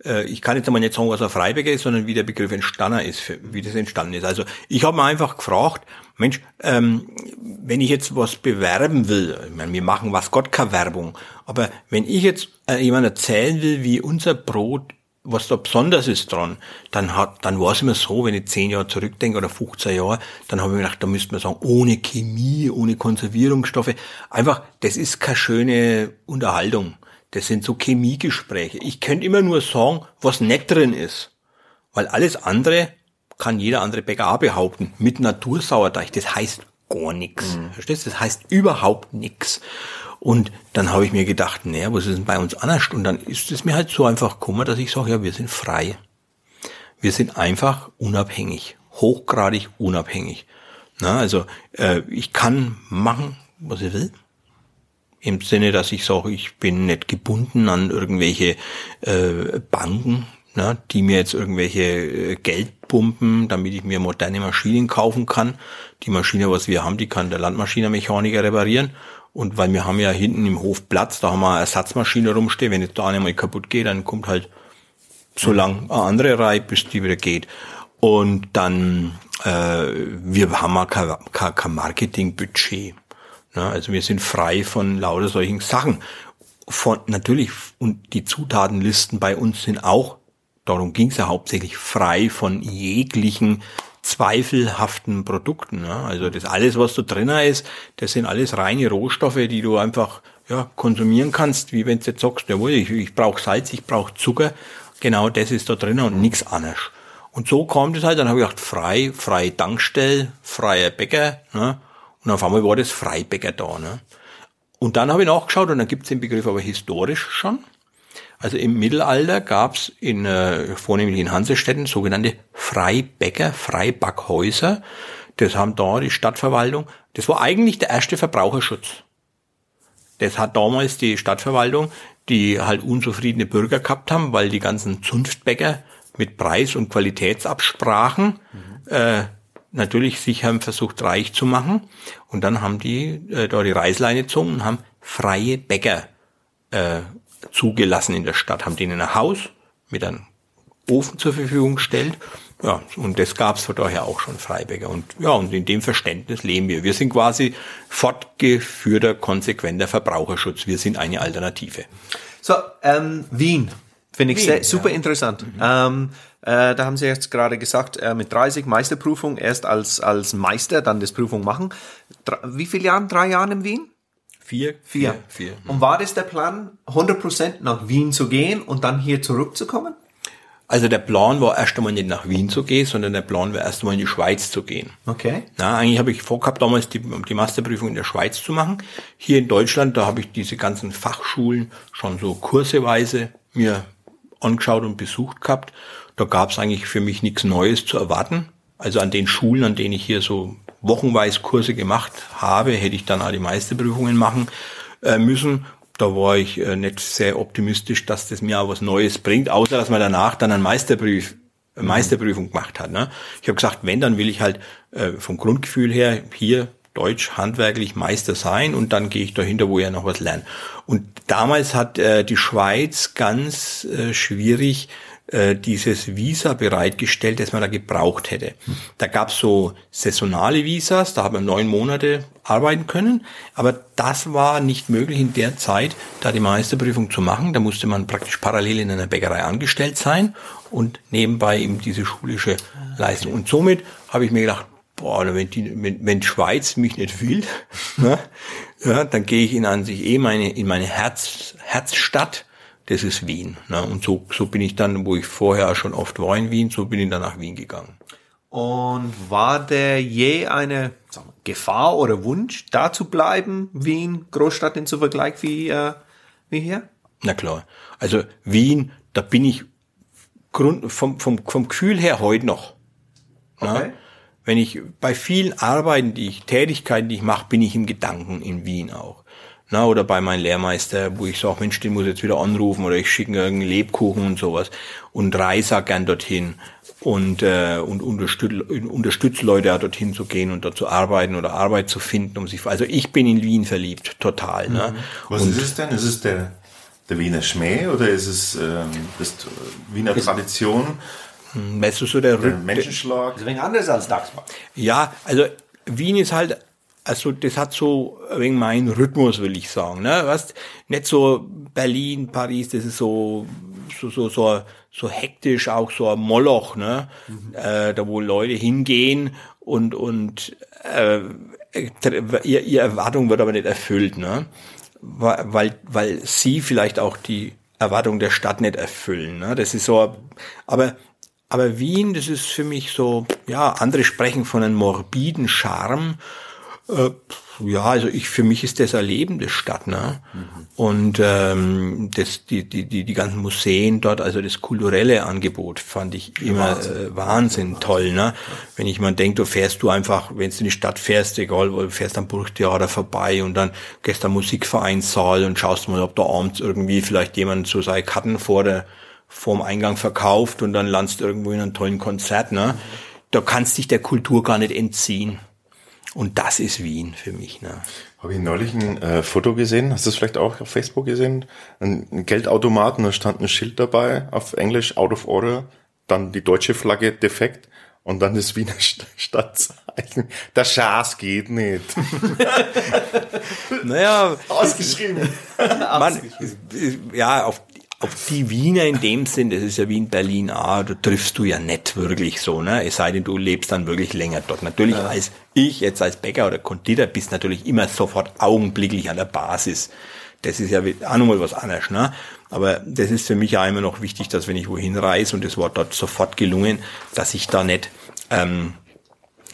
äh, ich kann jetzt einmal nicht sagen, was ein Freibäcker ist, sondern wie der Begriff entstanden ist, wie das entstanden ist. Also ich habe mir einfach gefragt, Mensch, ähm, wenn ich jetzt was bewerben will, ich meine, wir machen was Gott keine Werbung, aber wenn ich jetzt äh, jemand erzählen will, wie unser Brot was da besonders ist dran, dann hat, dann war es immer so, wenn ich zehn Jahre zurückdenke oder 15 Jahre, dann habe ich mir gedacht, da müsste man sagen, ohne Chemie, ohne Konservierungsstoffe. Einfach, das ist keine schöne Unterhaltung. Das sind so Chemiegespräche. Ich könnte immer nur sagen, was nicht drin ist. Weil alles andere kann jeder andere Bäcker auch behaupten. Mit Natursauerteig. Das heißt gar nichts. Mhm. Verstehst du? Das heißt überhaupt nichts. Und dann habe ich mir gedacht, naja, was ist denn bei uns anders? Und dann ist es mir halt so einfach gekommen, dass ich sage, ja, wir sind frei. Wir sind einfach unabhängig, hochgradig unabhängig. Na, also äh, ich kann machen, was ich will. Im Sinne, dass ich sage, ich bin nicht gebunden an irgendwelche äh, Banken, na, die mir jetzt irgendwelche äh, Geld pumpen, damit ich mir moderne Maschinen kaufen kann. Die Maschine, was wir haben, die kann der Landmaschinenmechaniker reparieren. Und weil wir haben ja hinten im Hof Platz, da haben wir eine Ersatzmaschine rumstehen. Wenn jetzt da eine mal kaputt geht, dann kommt halt so lang eine andere Reihe, bis die wieder geht. Und dann, äh, wir haben ja kein, kein, Marketingbudget. Ne? Also wir sind frei von lauter solchen Sachen. Von, natürlich, und die Zutatenlisten bei uns sind auch, darum ging es ja hauptsächlich, frei von jeglichen zweifelhaften Produkten. Ne? Also das alles, was da drinnen ist, das sind alles reine Rohstoffe, die du einfach ja, konsumieren kannst, wie wenn du jetzt sagst, jawohl, ich, ich brauche Salz, ich brauche Zucker, genau das ist da drin und nichts anderes. Und so kam das halt, dann habe ich gedacht, frei, freie Tankstelle, freier Bäcker, ne? Und auf einmal war das Freibäcker da, ne? Und dann habe ich nachgeschaut und dann gibt es den Begriff aber historisch schon. Also im Mittelalter gab es in, äh, vornehmlich in Hansestädten sogenannte Freibäcker, Freibackhäuser. Das haben da die Stadtverwaltung. Das war eigentlich der erste Verbraucherschutz. Das hat damals die Stadtverwaltung, die halt unzufriedene Bürger gehabt haben, weil die ganzen Zunftbäcker mit Preis- und Qualitätsabsprachen mhm. äh, natürlich sich haben versucht reich zu machen. Und dann haben die äh, da die Reißleine gezogen und haben freie Bäcker äh, zugelassen in der Stadt, haben denen ein Haus mit einem Ofen zur Verfügung gestellt. Ja, und das gab es von daher auch schon Freibäcker. Und ja, und in dem Verständnis leben wir. Wir sind quasi fortgeführter, konsequenter Verbraucherschutz. Wir sind eine Alternative. So, ähm, Wien. Finde ich Wien, sehr, super ja. interessant. Mhm. Ähm, äh, da haben Sie jetzt gerade gesagt, äh, mit 30 Meisterprüfung erst als, als Meister dann das Prüfung machen. Dr wie viele Jahre? Drei Jahre in Wien? Vier. Vier. vier. Und war das der Plan, 100% nach Wien zu gehen und dann hier zurückzukommen? Also der Plan war erst einmal nicht nach Wien zu gehen, sondern der Plan war erst einmal in die Schweiz zu gehen. Okay. Na, eigentlich habe ich vorgehabt, damals die, die Masterprüfung in der Schweiz zu machen. Hier in Deutschland, da habe ich diese ganzen Fachschulen schon so kurseweise mir angeschaut und besucht gehabt. Da gab es eigentlich für mich nichts Neues zu erwarten. Also an den Schulen, an denen ich hier so wochenweise Kurse gemacht habe, hätte ich dann auch die Meisterprüfungen machen äh, müssen. Da war ich äh, nicht sehr optimistisch, dass das mir auch was Neues bringt, außer dass man danach dann einen Meisterbrief mhm. Meisterprüfung gemacht hat. Ne? Ich habe gesagt, wenn, dann will ich halt äh, vom Grundgefühl her hier Deutsch handwerklich Meister sein und dann gehe ich dahinter, wo ich noch was lerne. Und damals hat äh, die Schweiz ganz äh, schwierig äh, dieses Visa bereitgestellt, das man da gebraucht hätte. Da gab's so saisonale Visas, da haben wir neun Monate arbeiten können, aber das war nicht möglich in der Zeit, da die Meisterprüfung zu machen. Da musste man praktisch parallel in einer Bäckerei angestellt sein und nebenbei eben diese schulische Leistung. Und somit habe ich mir gedacht, boah, wenn die, wenn, wenn Schweiz mich nicht will, ne, ja, dann gehe ich in an sich eh meine, in meine Herz, Herzstadt das ist Wien. Ne? Und so, so bin ich dann, wo ich vorher schon oft war in Wien, so bin ich dann nach Wien gegangen. Und war der je eine wir, Gefahr oder Wunsch, da zu bleiben, Wien, Großstadt in zu Vergleich wie, äh, wie hier? Na klar. Also Wien, da bin ich Grund, vom, vom, vom Gefühl her heute noch. Ne? Okay. Wenn ich bei vielen Arbeiten, die ich, Tätigkeiten, die ich mache, bin ich im Gedanken in Wien auch. Na, oder bei meinem Lehrmeister, wo ich sage, Mensch, den muss ich jetzt wieder anrufen oder ich schicke irgendeinen Lebkuchen und sowas und reise auch gern dorthin und, äh, und unterstütze unterstütz Leute auch dorthin zu gehen und dort zu arbeiten oder Arbeit zu finden, um sich, also ich bin in Wien verliebt, total. Ne? Mhm. Was und, ist es denn? Ist es der, der Wiener Schmäh oder ist es ähm, das Wiener Tradition? Hm, weißt du, so der, der Menschenschlag? Das ist ein wenig anders als Dachsbach. Ja, also Wien ist halt also das hat so wegen meinen Rhythmus, will ich sagen. Ne? Weißt, nicht so Berlin, Paris, das ist so so so so, so hektisch, auch so ein Moloch, ne? Mhm. Äh, da wo Leute hingehen und und äh, ihr, ihr Erwartung wird aber nicht erfüllt, ne? Weil weil sie vielleicht auch die Erwartung der Stadt nicht erfüllen. Ne? Das ist so, aber aber Wien, das ist für mich so, ja, andere sprechen von einem morbiden Charme äh, ja, also ich für mich ist das Erleben der Stadt, ne? Mhm. Und ähm, das, die, die, die, die ganzen Museen dort, also das kulturelle Angebot fand ich immer Wahnsinn, äh, Wahnsinn toll, ne? Wenn ich mal denke, du fährst du einfach, wenn du in die Stadt fährst, egal wo du fährst am Burgtheater vorbei und dann gehst am Musikvereinssaal und schaust mal, ob da abends irgendwie vielleicht jemand so seine Karten vor der vorm Eingang verkauft und dann landest irgendwo in einem tollen Konzert, ne? Da kannst dich der Kultur gar nicht entziehen. Und das ist Wien für mich. Ne? Habe ich neulich ein äh, Foto gesehen, hast du es vielleicht auch auf Facebook gesehen? Ein, ein Geldautomaten, da stand ein Schild dabei, auf Englisch, out of order, dann die deutsche Flagge defekt und dann das Wiener Stadtzeichen. Der Schaß geht nicht. naja. Ausgeschrieben. Man, ja, auf auf die Wiener in dem Sinn, das ist ja wie in Berlin, ah, du triffst du ja nicht wirklich so, ne? Es sei denn, du lebst dann wirklich länger dort. Natürlich ja. als ich jetzt als Bäcker oder Konditor bist natürlich immer sofort augenblicklich an der Basis das ist ja auch nochmal was anderes, ne? Aber das ist für mich ja immer noch wichtig, dass wenn ich wohin reise und es war dort sofort gelungen, dass ich da nicht, ähm,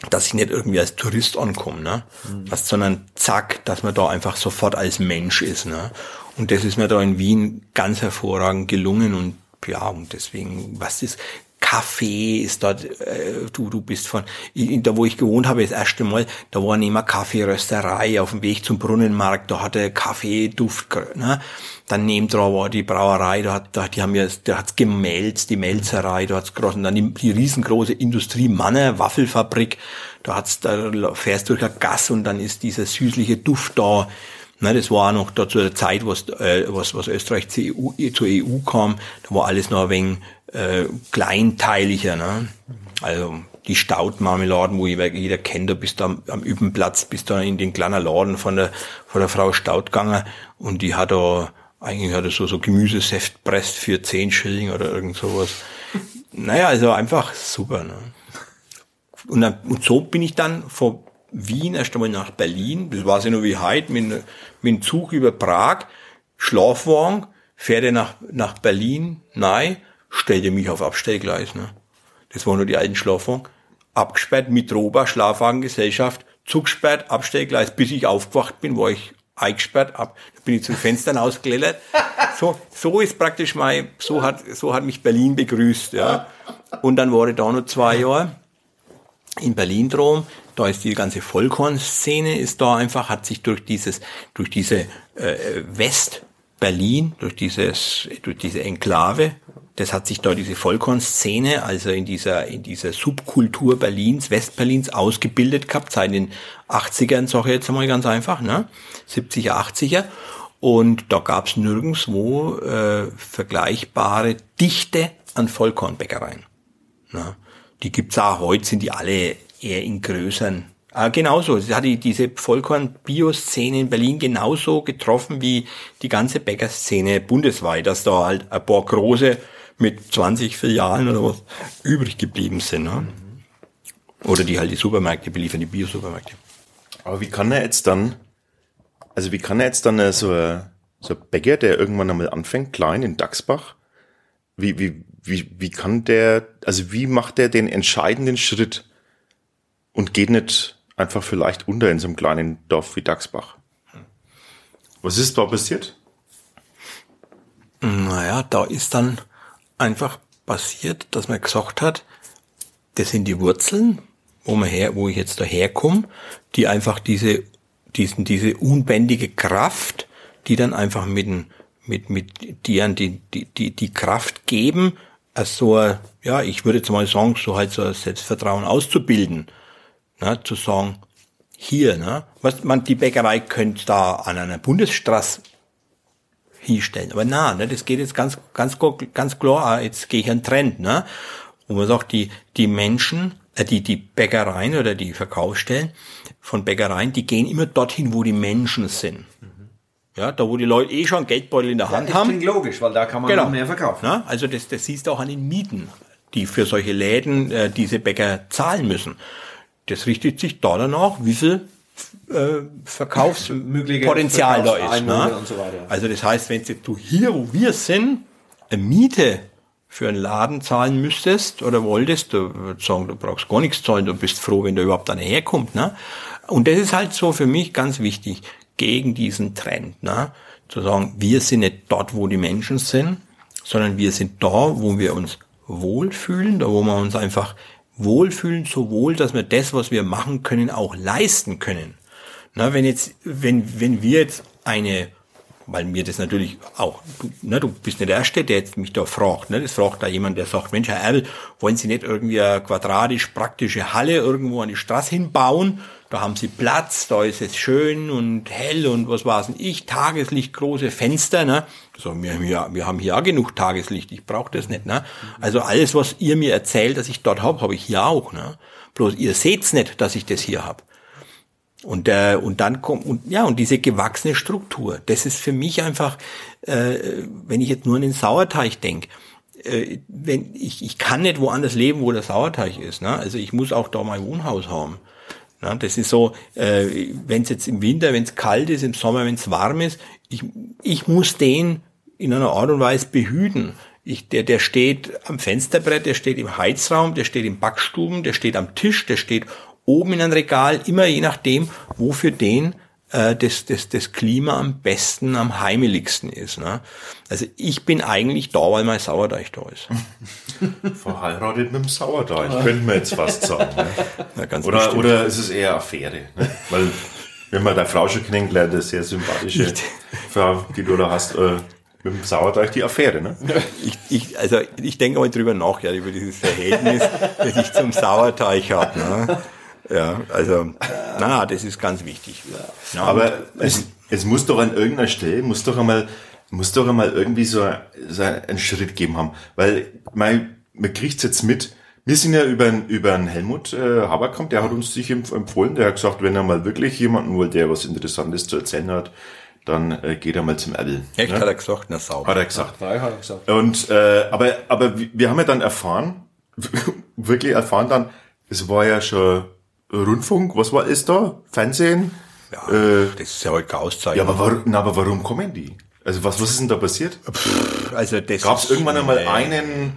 dass ich nicht irgendwie als Tourist ankomme, ne? Mhm. Was, sondern zack, dass man da einfach sofort als Mensch ist, ne? Und das ist mir da in Wien ganz hervorragend gelungen und ja, und deswegen, was ist, Kaffee ist dort, äh, du, du bist von, da wo ich gewohnt habe, das erste Mal, da war neben Kaffeerösterei auf dem Weg zum Brunnenmarkt, da hatte Kaffee Duft, ne? Dann neben dran war die Brauerei, da hat, da, die haben ja, da hat's gemälzt, die Melzerei, da hat's groß, und dann die, die riesengroße Industrie Manner, Waffelfabrik, da hat's, da fährst durch ein Gas und dann ist dieser süßliche Duft da, Ne, das war noch da zu der Zeit, was, äh, was, was Österreich zur EU, zur EU kam, da war alles noch ein wenig äh, kleinteiliger. Ne? Also die Staudmarmeladen, wo jeder kennt, da bist du am, am Übenplatz, bist du in den kleinen Laden von der, von der Frau Staud gegangen und die hat da, eigentlich hat er so, so Gemüsesäft presst für 10 Schilling oder irgend sowas. Naja, also einfach super. Ne? Und, dann, und so bin ich dann von Wien erst einmal nach Berlin, das war ja nur wie heute, mit, mit dem Zug über Prag, Schlafwagen, fährt nach, nach Berlin, nein, stellte mich auf Abstellgleis. Ne? Das waren nur die alten Schlafwagen. Abgesperrt, mit Roba, Schlafwagengesellschaft, zugesperrt, Abstellgleis. Bis ich aufgewacht bin, war ich eingesperrt, ab, da bin ich zu den Fenstern ausgeleert. So, so ist praktisch mein, so hat, so hat mich Berlin begrüßt, ja. Und dann war ich da noch zwei Jahre in Berlin drum. Da ist die ganze Vollkorn-Szene ist da einfach, hat sich durch dieses, durch diese äh, West-Berlin, durch dieses, durch diese Enklave das hat sich da diese Vollkornszene, also in dieser, in dieser Subkultur Berlins, Westberlins ausgebildet gehabt, seit den 80ern, sage ich jetzt einmal ganz einfach, ne? 70er, 80er. Und da gab es nirgendswo äh, vergleichbare Dichte an Vollkornbäckereien. Ne? Die gibt's auch heute, sind die alle eher in größeren Ah, genauso. Sie hat die, diese Vollkorn-Bio-Szene in Berlin genauso getroffen wie die ganze Bäckerszene bundesweit, dass da halt ein paar große mit 20 Filialen oder was übrig geblieben sind. Ne? Oder die halt die Supermärkte beliefern, die Bio-Supermärkte. Aber wie kann er jetzt dann, also wie kann er jetzt dann äh, so, ein, so ein Bäcker, der irgendwann einmal anfängt, klein in Dachsbach, wie, wie, wie, wie kann der, also wie macht der den entscheidenden Schritt und geht nicht einfach vielleicht unter in so einem kleinen Dorf wie Dachsbach? Was ist da passiert? Naja, da ist dann einfach passiert, dass man gesagt hat, das sind die Wurzeln, wo man her, wo ich jetzt daherkomme, die einfach diese, diesen, diese unbändige Kraft, die dann einfach mit, mit, mit dir die, die, die, die Kraft geben, als so, ja, ich würde jetzt mal sagen, so halt so ein Selbstvertrauen auszubilden, ne, zu sagen, hier, ne, was man, die Bäckerei könnte da an einer Bundesstraße hinstellen. Aber na, ne, das geht jetzt ganz, ganz, ganz klar, ah, jetzt gehe ich einen Trend, ne? Und man sagt, die, die Menschen, äh, die, die Bäckereien oder die Verkaufsstellen von Bäckereien, die gehen immer dorthin, wo die Menschen sind. Ja, da wo die Leute eh schon Geldbeutel in der Hand ja, haben. Klingt logisch, weil da kann man genau. mehr verkaufen. Ja, also das, das siehst du auch an den Mieten, die für solche Läden äh, diese Bäcker zahlen müssen. Das richtet sich da danach, wie viel äh, Verkaufspotenzial da ist. Ne? So also das heißt, wenn du hier, wo wir sind, eine Miete für einen Laden zahlen müsstest oder wolltest, du würdest sagen, du brauchst gar nichts zahlen, du bist froh, wenn da überhaupt einer herkommt. Ne? Und das ist halt so für mich ganz wichtig, gegen diesen Trend. Ne? Zu sagen, wir sind nicht dort, wo die Menschen sind, sondern wir sind da, wo wir uns wohlfühlen, da wo wir uns einfach wohlfühlen, so wohl, dass wir das, was wir machen können, auch leisten können. Na, wenn jetzt, wenn, wenn wir jetzt eine, weil mir das natürlich auch, du, ne, du bist nicht der Erste, der jetzt mich da fragt, ne, das fragt da jemand, der sagt, Mensch, Herr Erl, wollen Sie nicht irgendwie eine quadratisch praktische Halle irgendwo an die Straße hinbauen? Da haben Sie Platz, da ist es schön und hell und was denn ich, Tageslicht, große Fenster, ne? So, wir haben hier, wir haben hier auch genug Tageslicht, ich brauche das nicht, ne? Also alles, was ihr mir erzählt, dass ich dort hab, habe ich hier auch, ne? Bloß ihr seht's nicht, dass ich das hier hab. Und, äh, und dann kommt, und ja, und diese gewachsene Struktur, das ist für mich einfach, äh, wenn ich jetzt nur an den Sauerteig denke, äh, wenn ich, ich kann nicht woanders leben, wo der Sauerteig ist. Ne? Also ich muss auch da mein Wohnhaus haben. Ja, das ist so, äh, wenn es jetzt im Winter, wenn es kalt ist, im Sommer, wenn es warm ist, ich, ich muss den in einer Art und Weise behüten. Ich, der, der steht am Fensterbrett, der steht im Heizraum, der steht im Backstuben, der steht am Tisch, der steht oben in einem Regal, immer je nachdem, wo für den äh, das, das, das Klima am besten, am heimeligsten ist. Ne? Also ich bin eigentlich da, weil mein Sauerteig da ist. Verheiratet mit dem Sauerteig, könnte man jetzt fast sagen. Ne? Ja, ganz Oder, bestimmt. oder ist es eher Affäre? Ne? Weil, wenn man deine Frau schon kennengelernt, eine sehr sympathische Frau, die du da hast, äh, mit dem Sauerteig die Affäre, ne? Ich, ich, also ich denke mal drüber nach, ja, über dieses Verhältnis, das ich zum Sauerteig habe. Ne? Ja, also, na, das ist ganz wichtig. Ja, Aber es, es muss doch an irgendeiner Stelle, muss doch einmal, muss doch einmal irgendwie so, so einen Schritt geben haben. Weil, mein, man kriegt's jetzt mit, wir sind ja über, einen- über einen Helmut äh, Haberkamp, der hat uns sich empf- empfohlen, der hat gesagt, wenn er mal wirklich jemanden holt, der was Interessantes zu erzählen hat, dann äh, geht er mal zum Apple. Echt, ne? hat er gesagt, na sauber. Hat er gesagt. Drei hat er gesagt. Und äh, aber aber wir haben ja dann erfahren, wirklich erfahren dann, es war ja schon Rundfunk, was war es da? Fernsehen? Ja, Äh, das ist ja heute keine ja, Auszeichnung. aber warum, na, aber warum kommen die? Also was was ist denn da passiert? also das Gab es irgendwann einmal Nee. einen,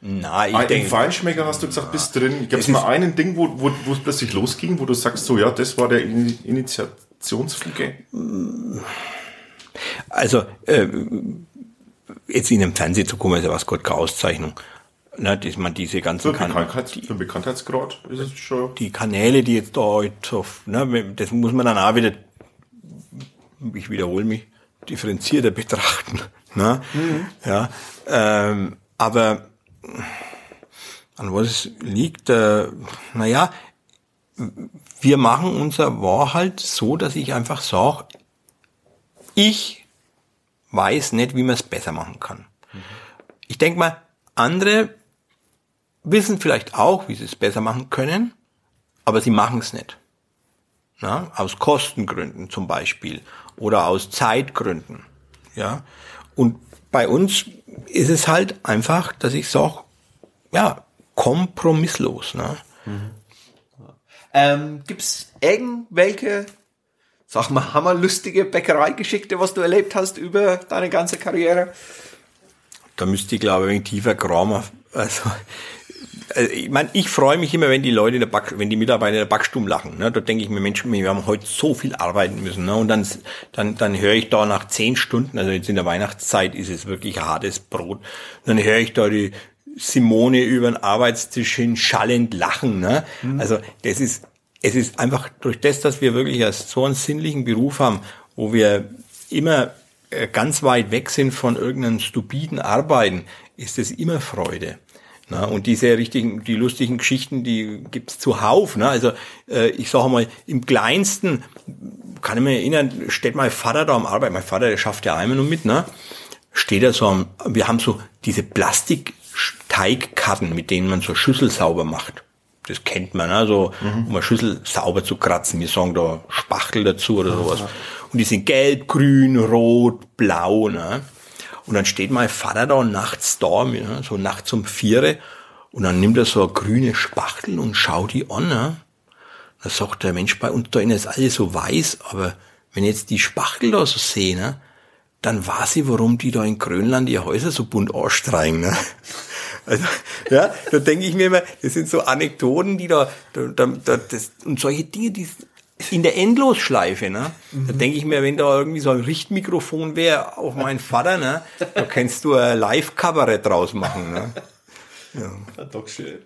Na, ich einen denke, Feinschmecker, hast du gesagt, bist drin? Gab es Es mal einen Ding, wo, wo, wo es plötzlich losging, wo du sagst, so ja, das war der In Initiationsfluge? also äh, jetzt in den Fernsehen zu kommen, ist ja was Gott keine Auszeichnung. Ne, dass man diese ganzen Für, kan Bekanntheit, für Bekanntheitsgrad ist es schon. die Kanäle, die jetzt da heute auf, ne, das muss man dann auch wieder, ich wiederhole mich, differenzierter betrachten. Ne? Ja, ähm, aber an was es liegt, äh, naja, wir machen unser war halt so, dass ich einfach sage, ich weiß nicht, wie man es besser machen kann. Ich denke mal, andere wissen vielleicht auch, wie sie es besser machen können, aber sie machen es nicht. Ja, aus Kostengründen zum Beispiel oder aus Zeitgründen. Ja, und bei uns ist es halt einfach, dass ich sage, ja, kompromisslos. Ne? Ähm, gibt's irgendwelche, sag mal, hammerlustige Bäckereigeschichte, was du erlebt hast über deine ganze Karriere? Da müsste ich, glaube ich, ein tiefer. Also, also ich meine, ich freue mich immer, wenn die Leute in der Back, wenn die Mitarbeiter in der Backstube lachen. Ne? Da denke ich mir, Mensch, wir haben heute so viel arbeiten müssen. Ne? Und dann, dann, dann höre ich da nach zehn Stunden, also jetzt in der Weihnachtszeit ist es wirklich hartes Brot. dann höre ich da die Simone über den Arbeitstisch hin schallend lachen. Ne? Also das ist, es ist einfach durch das, dass wir wirklich als so einen sinnlichen Beruf haben, wo wir immer äh, ganz weit weg sind von irgendeinem stupiden Arbeiten, ist es immer Freude. Na, und diese richtigen, die lustigen Geschichten, die gibt's zuhauf. Ne? Also äh, ich sage mal, im Kleinsten kann ich mich erinnern, steht mein Vater da am Arbeit, mein Vater, der schafft ja einmal nur mit, ne? steht er so am, wir haben so diese Plastikteigkarten, mit denen man so Schüssel sauber macht. Das kennt man, ne? so, um eine Schüssel sauber zu kratzen. Wir sagen da Spachtel dazu oder sowas. Und die sind gelb, grün, rot, blau. Ne? Und dann steht mein Vater da nachts da, so nachts um vier, und dann nimmt er so eine grüne Spachtel und schaut die an. Ne? Dann sagt der Mensch, bei uns da ist alles so weiß, aber wenn jetzt die Spachtel da so sehe, ne, dann weiß ich, warum die da in Grönland ihre Häuser so bunt anstreichen. Ne? Also, ja, da denke ich mir immer, das sind so Anekdoten, die da, da, da, da das, und solche Dinge, die in der Endlosschleife, ne? Da denke ich mir, wenn da irgendwie so ein Richtmikrofon wäre auf meinen Vater, ne, da kannst du ein Live-Kabarett draus machen, ne? Doch schön.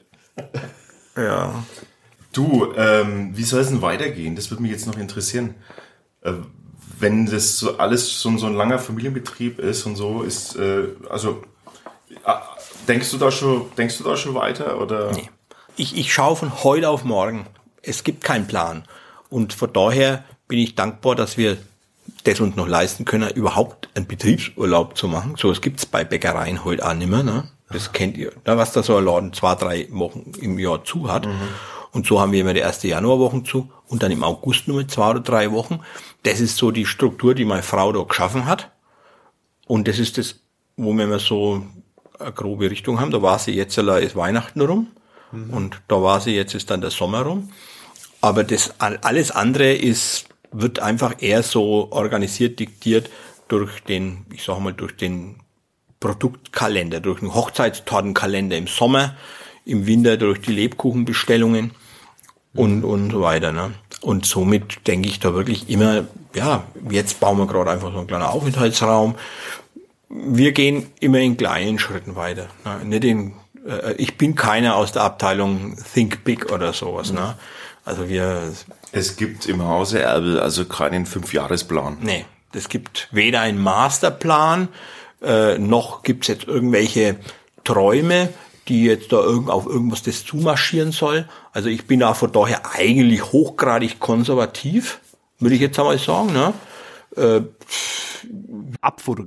Ja. Du, ähm, wie soll es denn weitergehen? Das würde mich jetzt noch interessieren. Äh, wenn das so alles so, so ein langer Familienbetrieb ist und so, ist, äh, also, äh, denkst du da schon, denkst du da schon weiter oder? Nee. Ich, ich schaue von heute auf morgen. Es gibt keinen Plan. Und von daher bin ich dankbar, dass wir das uns noch leisten können, überhaupt einen Betriebsurlaub zu machen. So, es gibt's bei Bäckereien heute auch nicht mehr. Ne? Das kennt ihr. Ne? Was da so ein Laden zwei, drei Wochen im Jahr zu hat. Und so haben wir immer die erste Januarwochen zu und dann im August nur mit zwei oder drei Wochen. Das ist so die Struktur, die meine Frau da geschaffen hat. Und das ist das, wo wir immer so eine grobe Richtung haben. Da war sie jetzt, ist Weihnachten rum. Und da war sie, jetzt ist dann der Sommer rum. Aber das alles andere ist, wird einfach eher so organisiert, diktiert durch den, ich sag mal, durch den Produktkalender, durch den Hochzeitstortenkalender im Sommer, im Winter durch die Lebkuchenbestellungen und, und so weiter. Ne? Und somit denke ich da wirklich immer, ja, jetzt bauen wir gerade einfach so einen kleinen Aufenthaltsraum. Wir gehen immer in kleinen Schritten weiter. Ne? Nicht in, äh, ich bin keiner aus der Abteilung Think Big oder sowas. Mhm. Ne? Also wir. Es gibt im Hause Erbel also keinen Fünfjahresplan. Nee, es gibt weder einen Masterplan, äh, noch gibt's jetzt irgendwelche Träume, die jetzt da irgend auf irgendwas das zumarschieren soll. Also ich bin da von daher eigentlich hochgradig konservativ, würde ich jetzt einmal sagen. Ne? Äh, Abfotografieren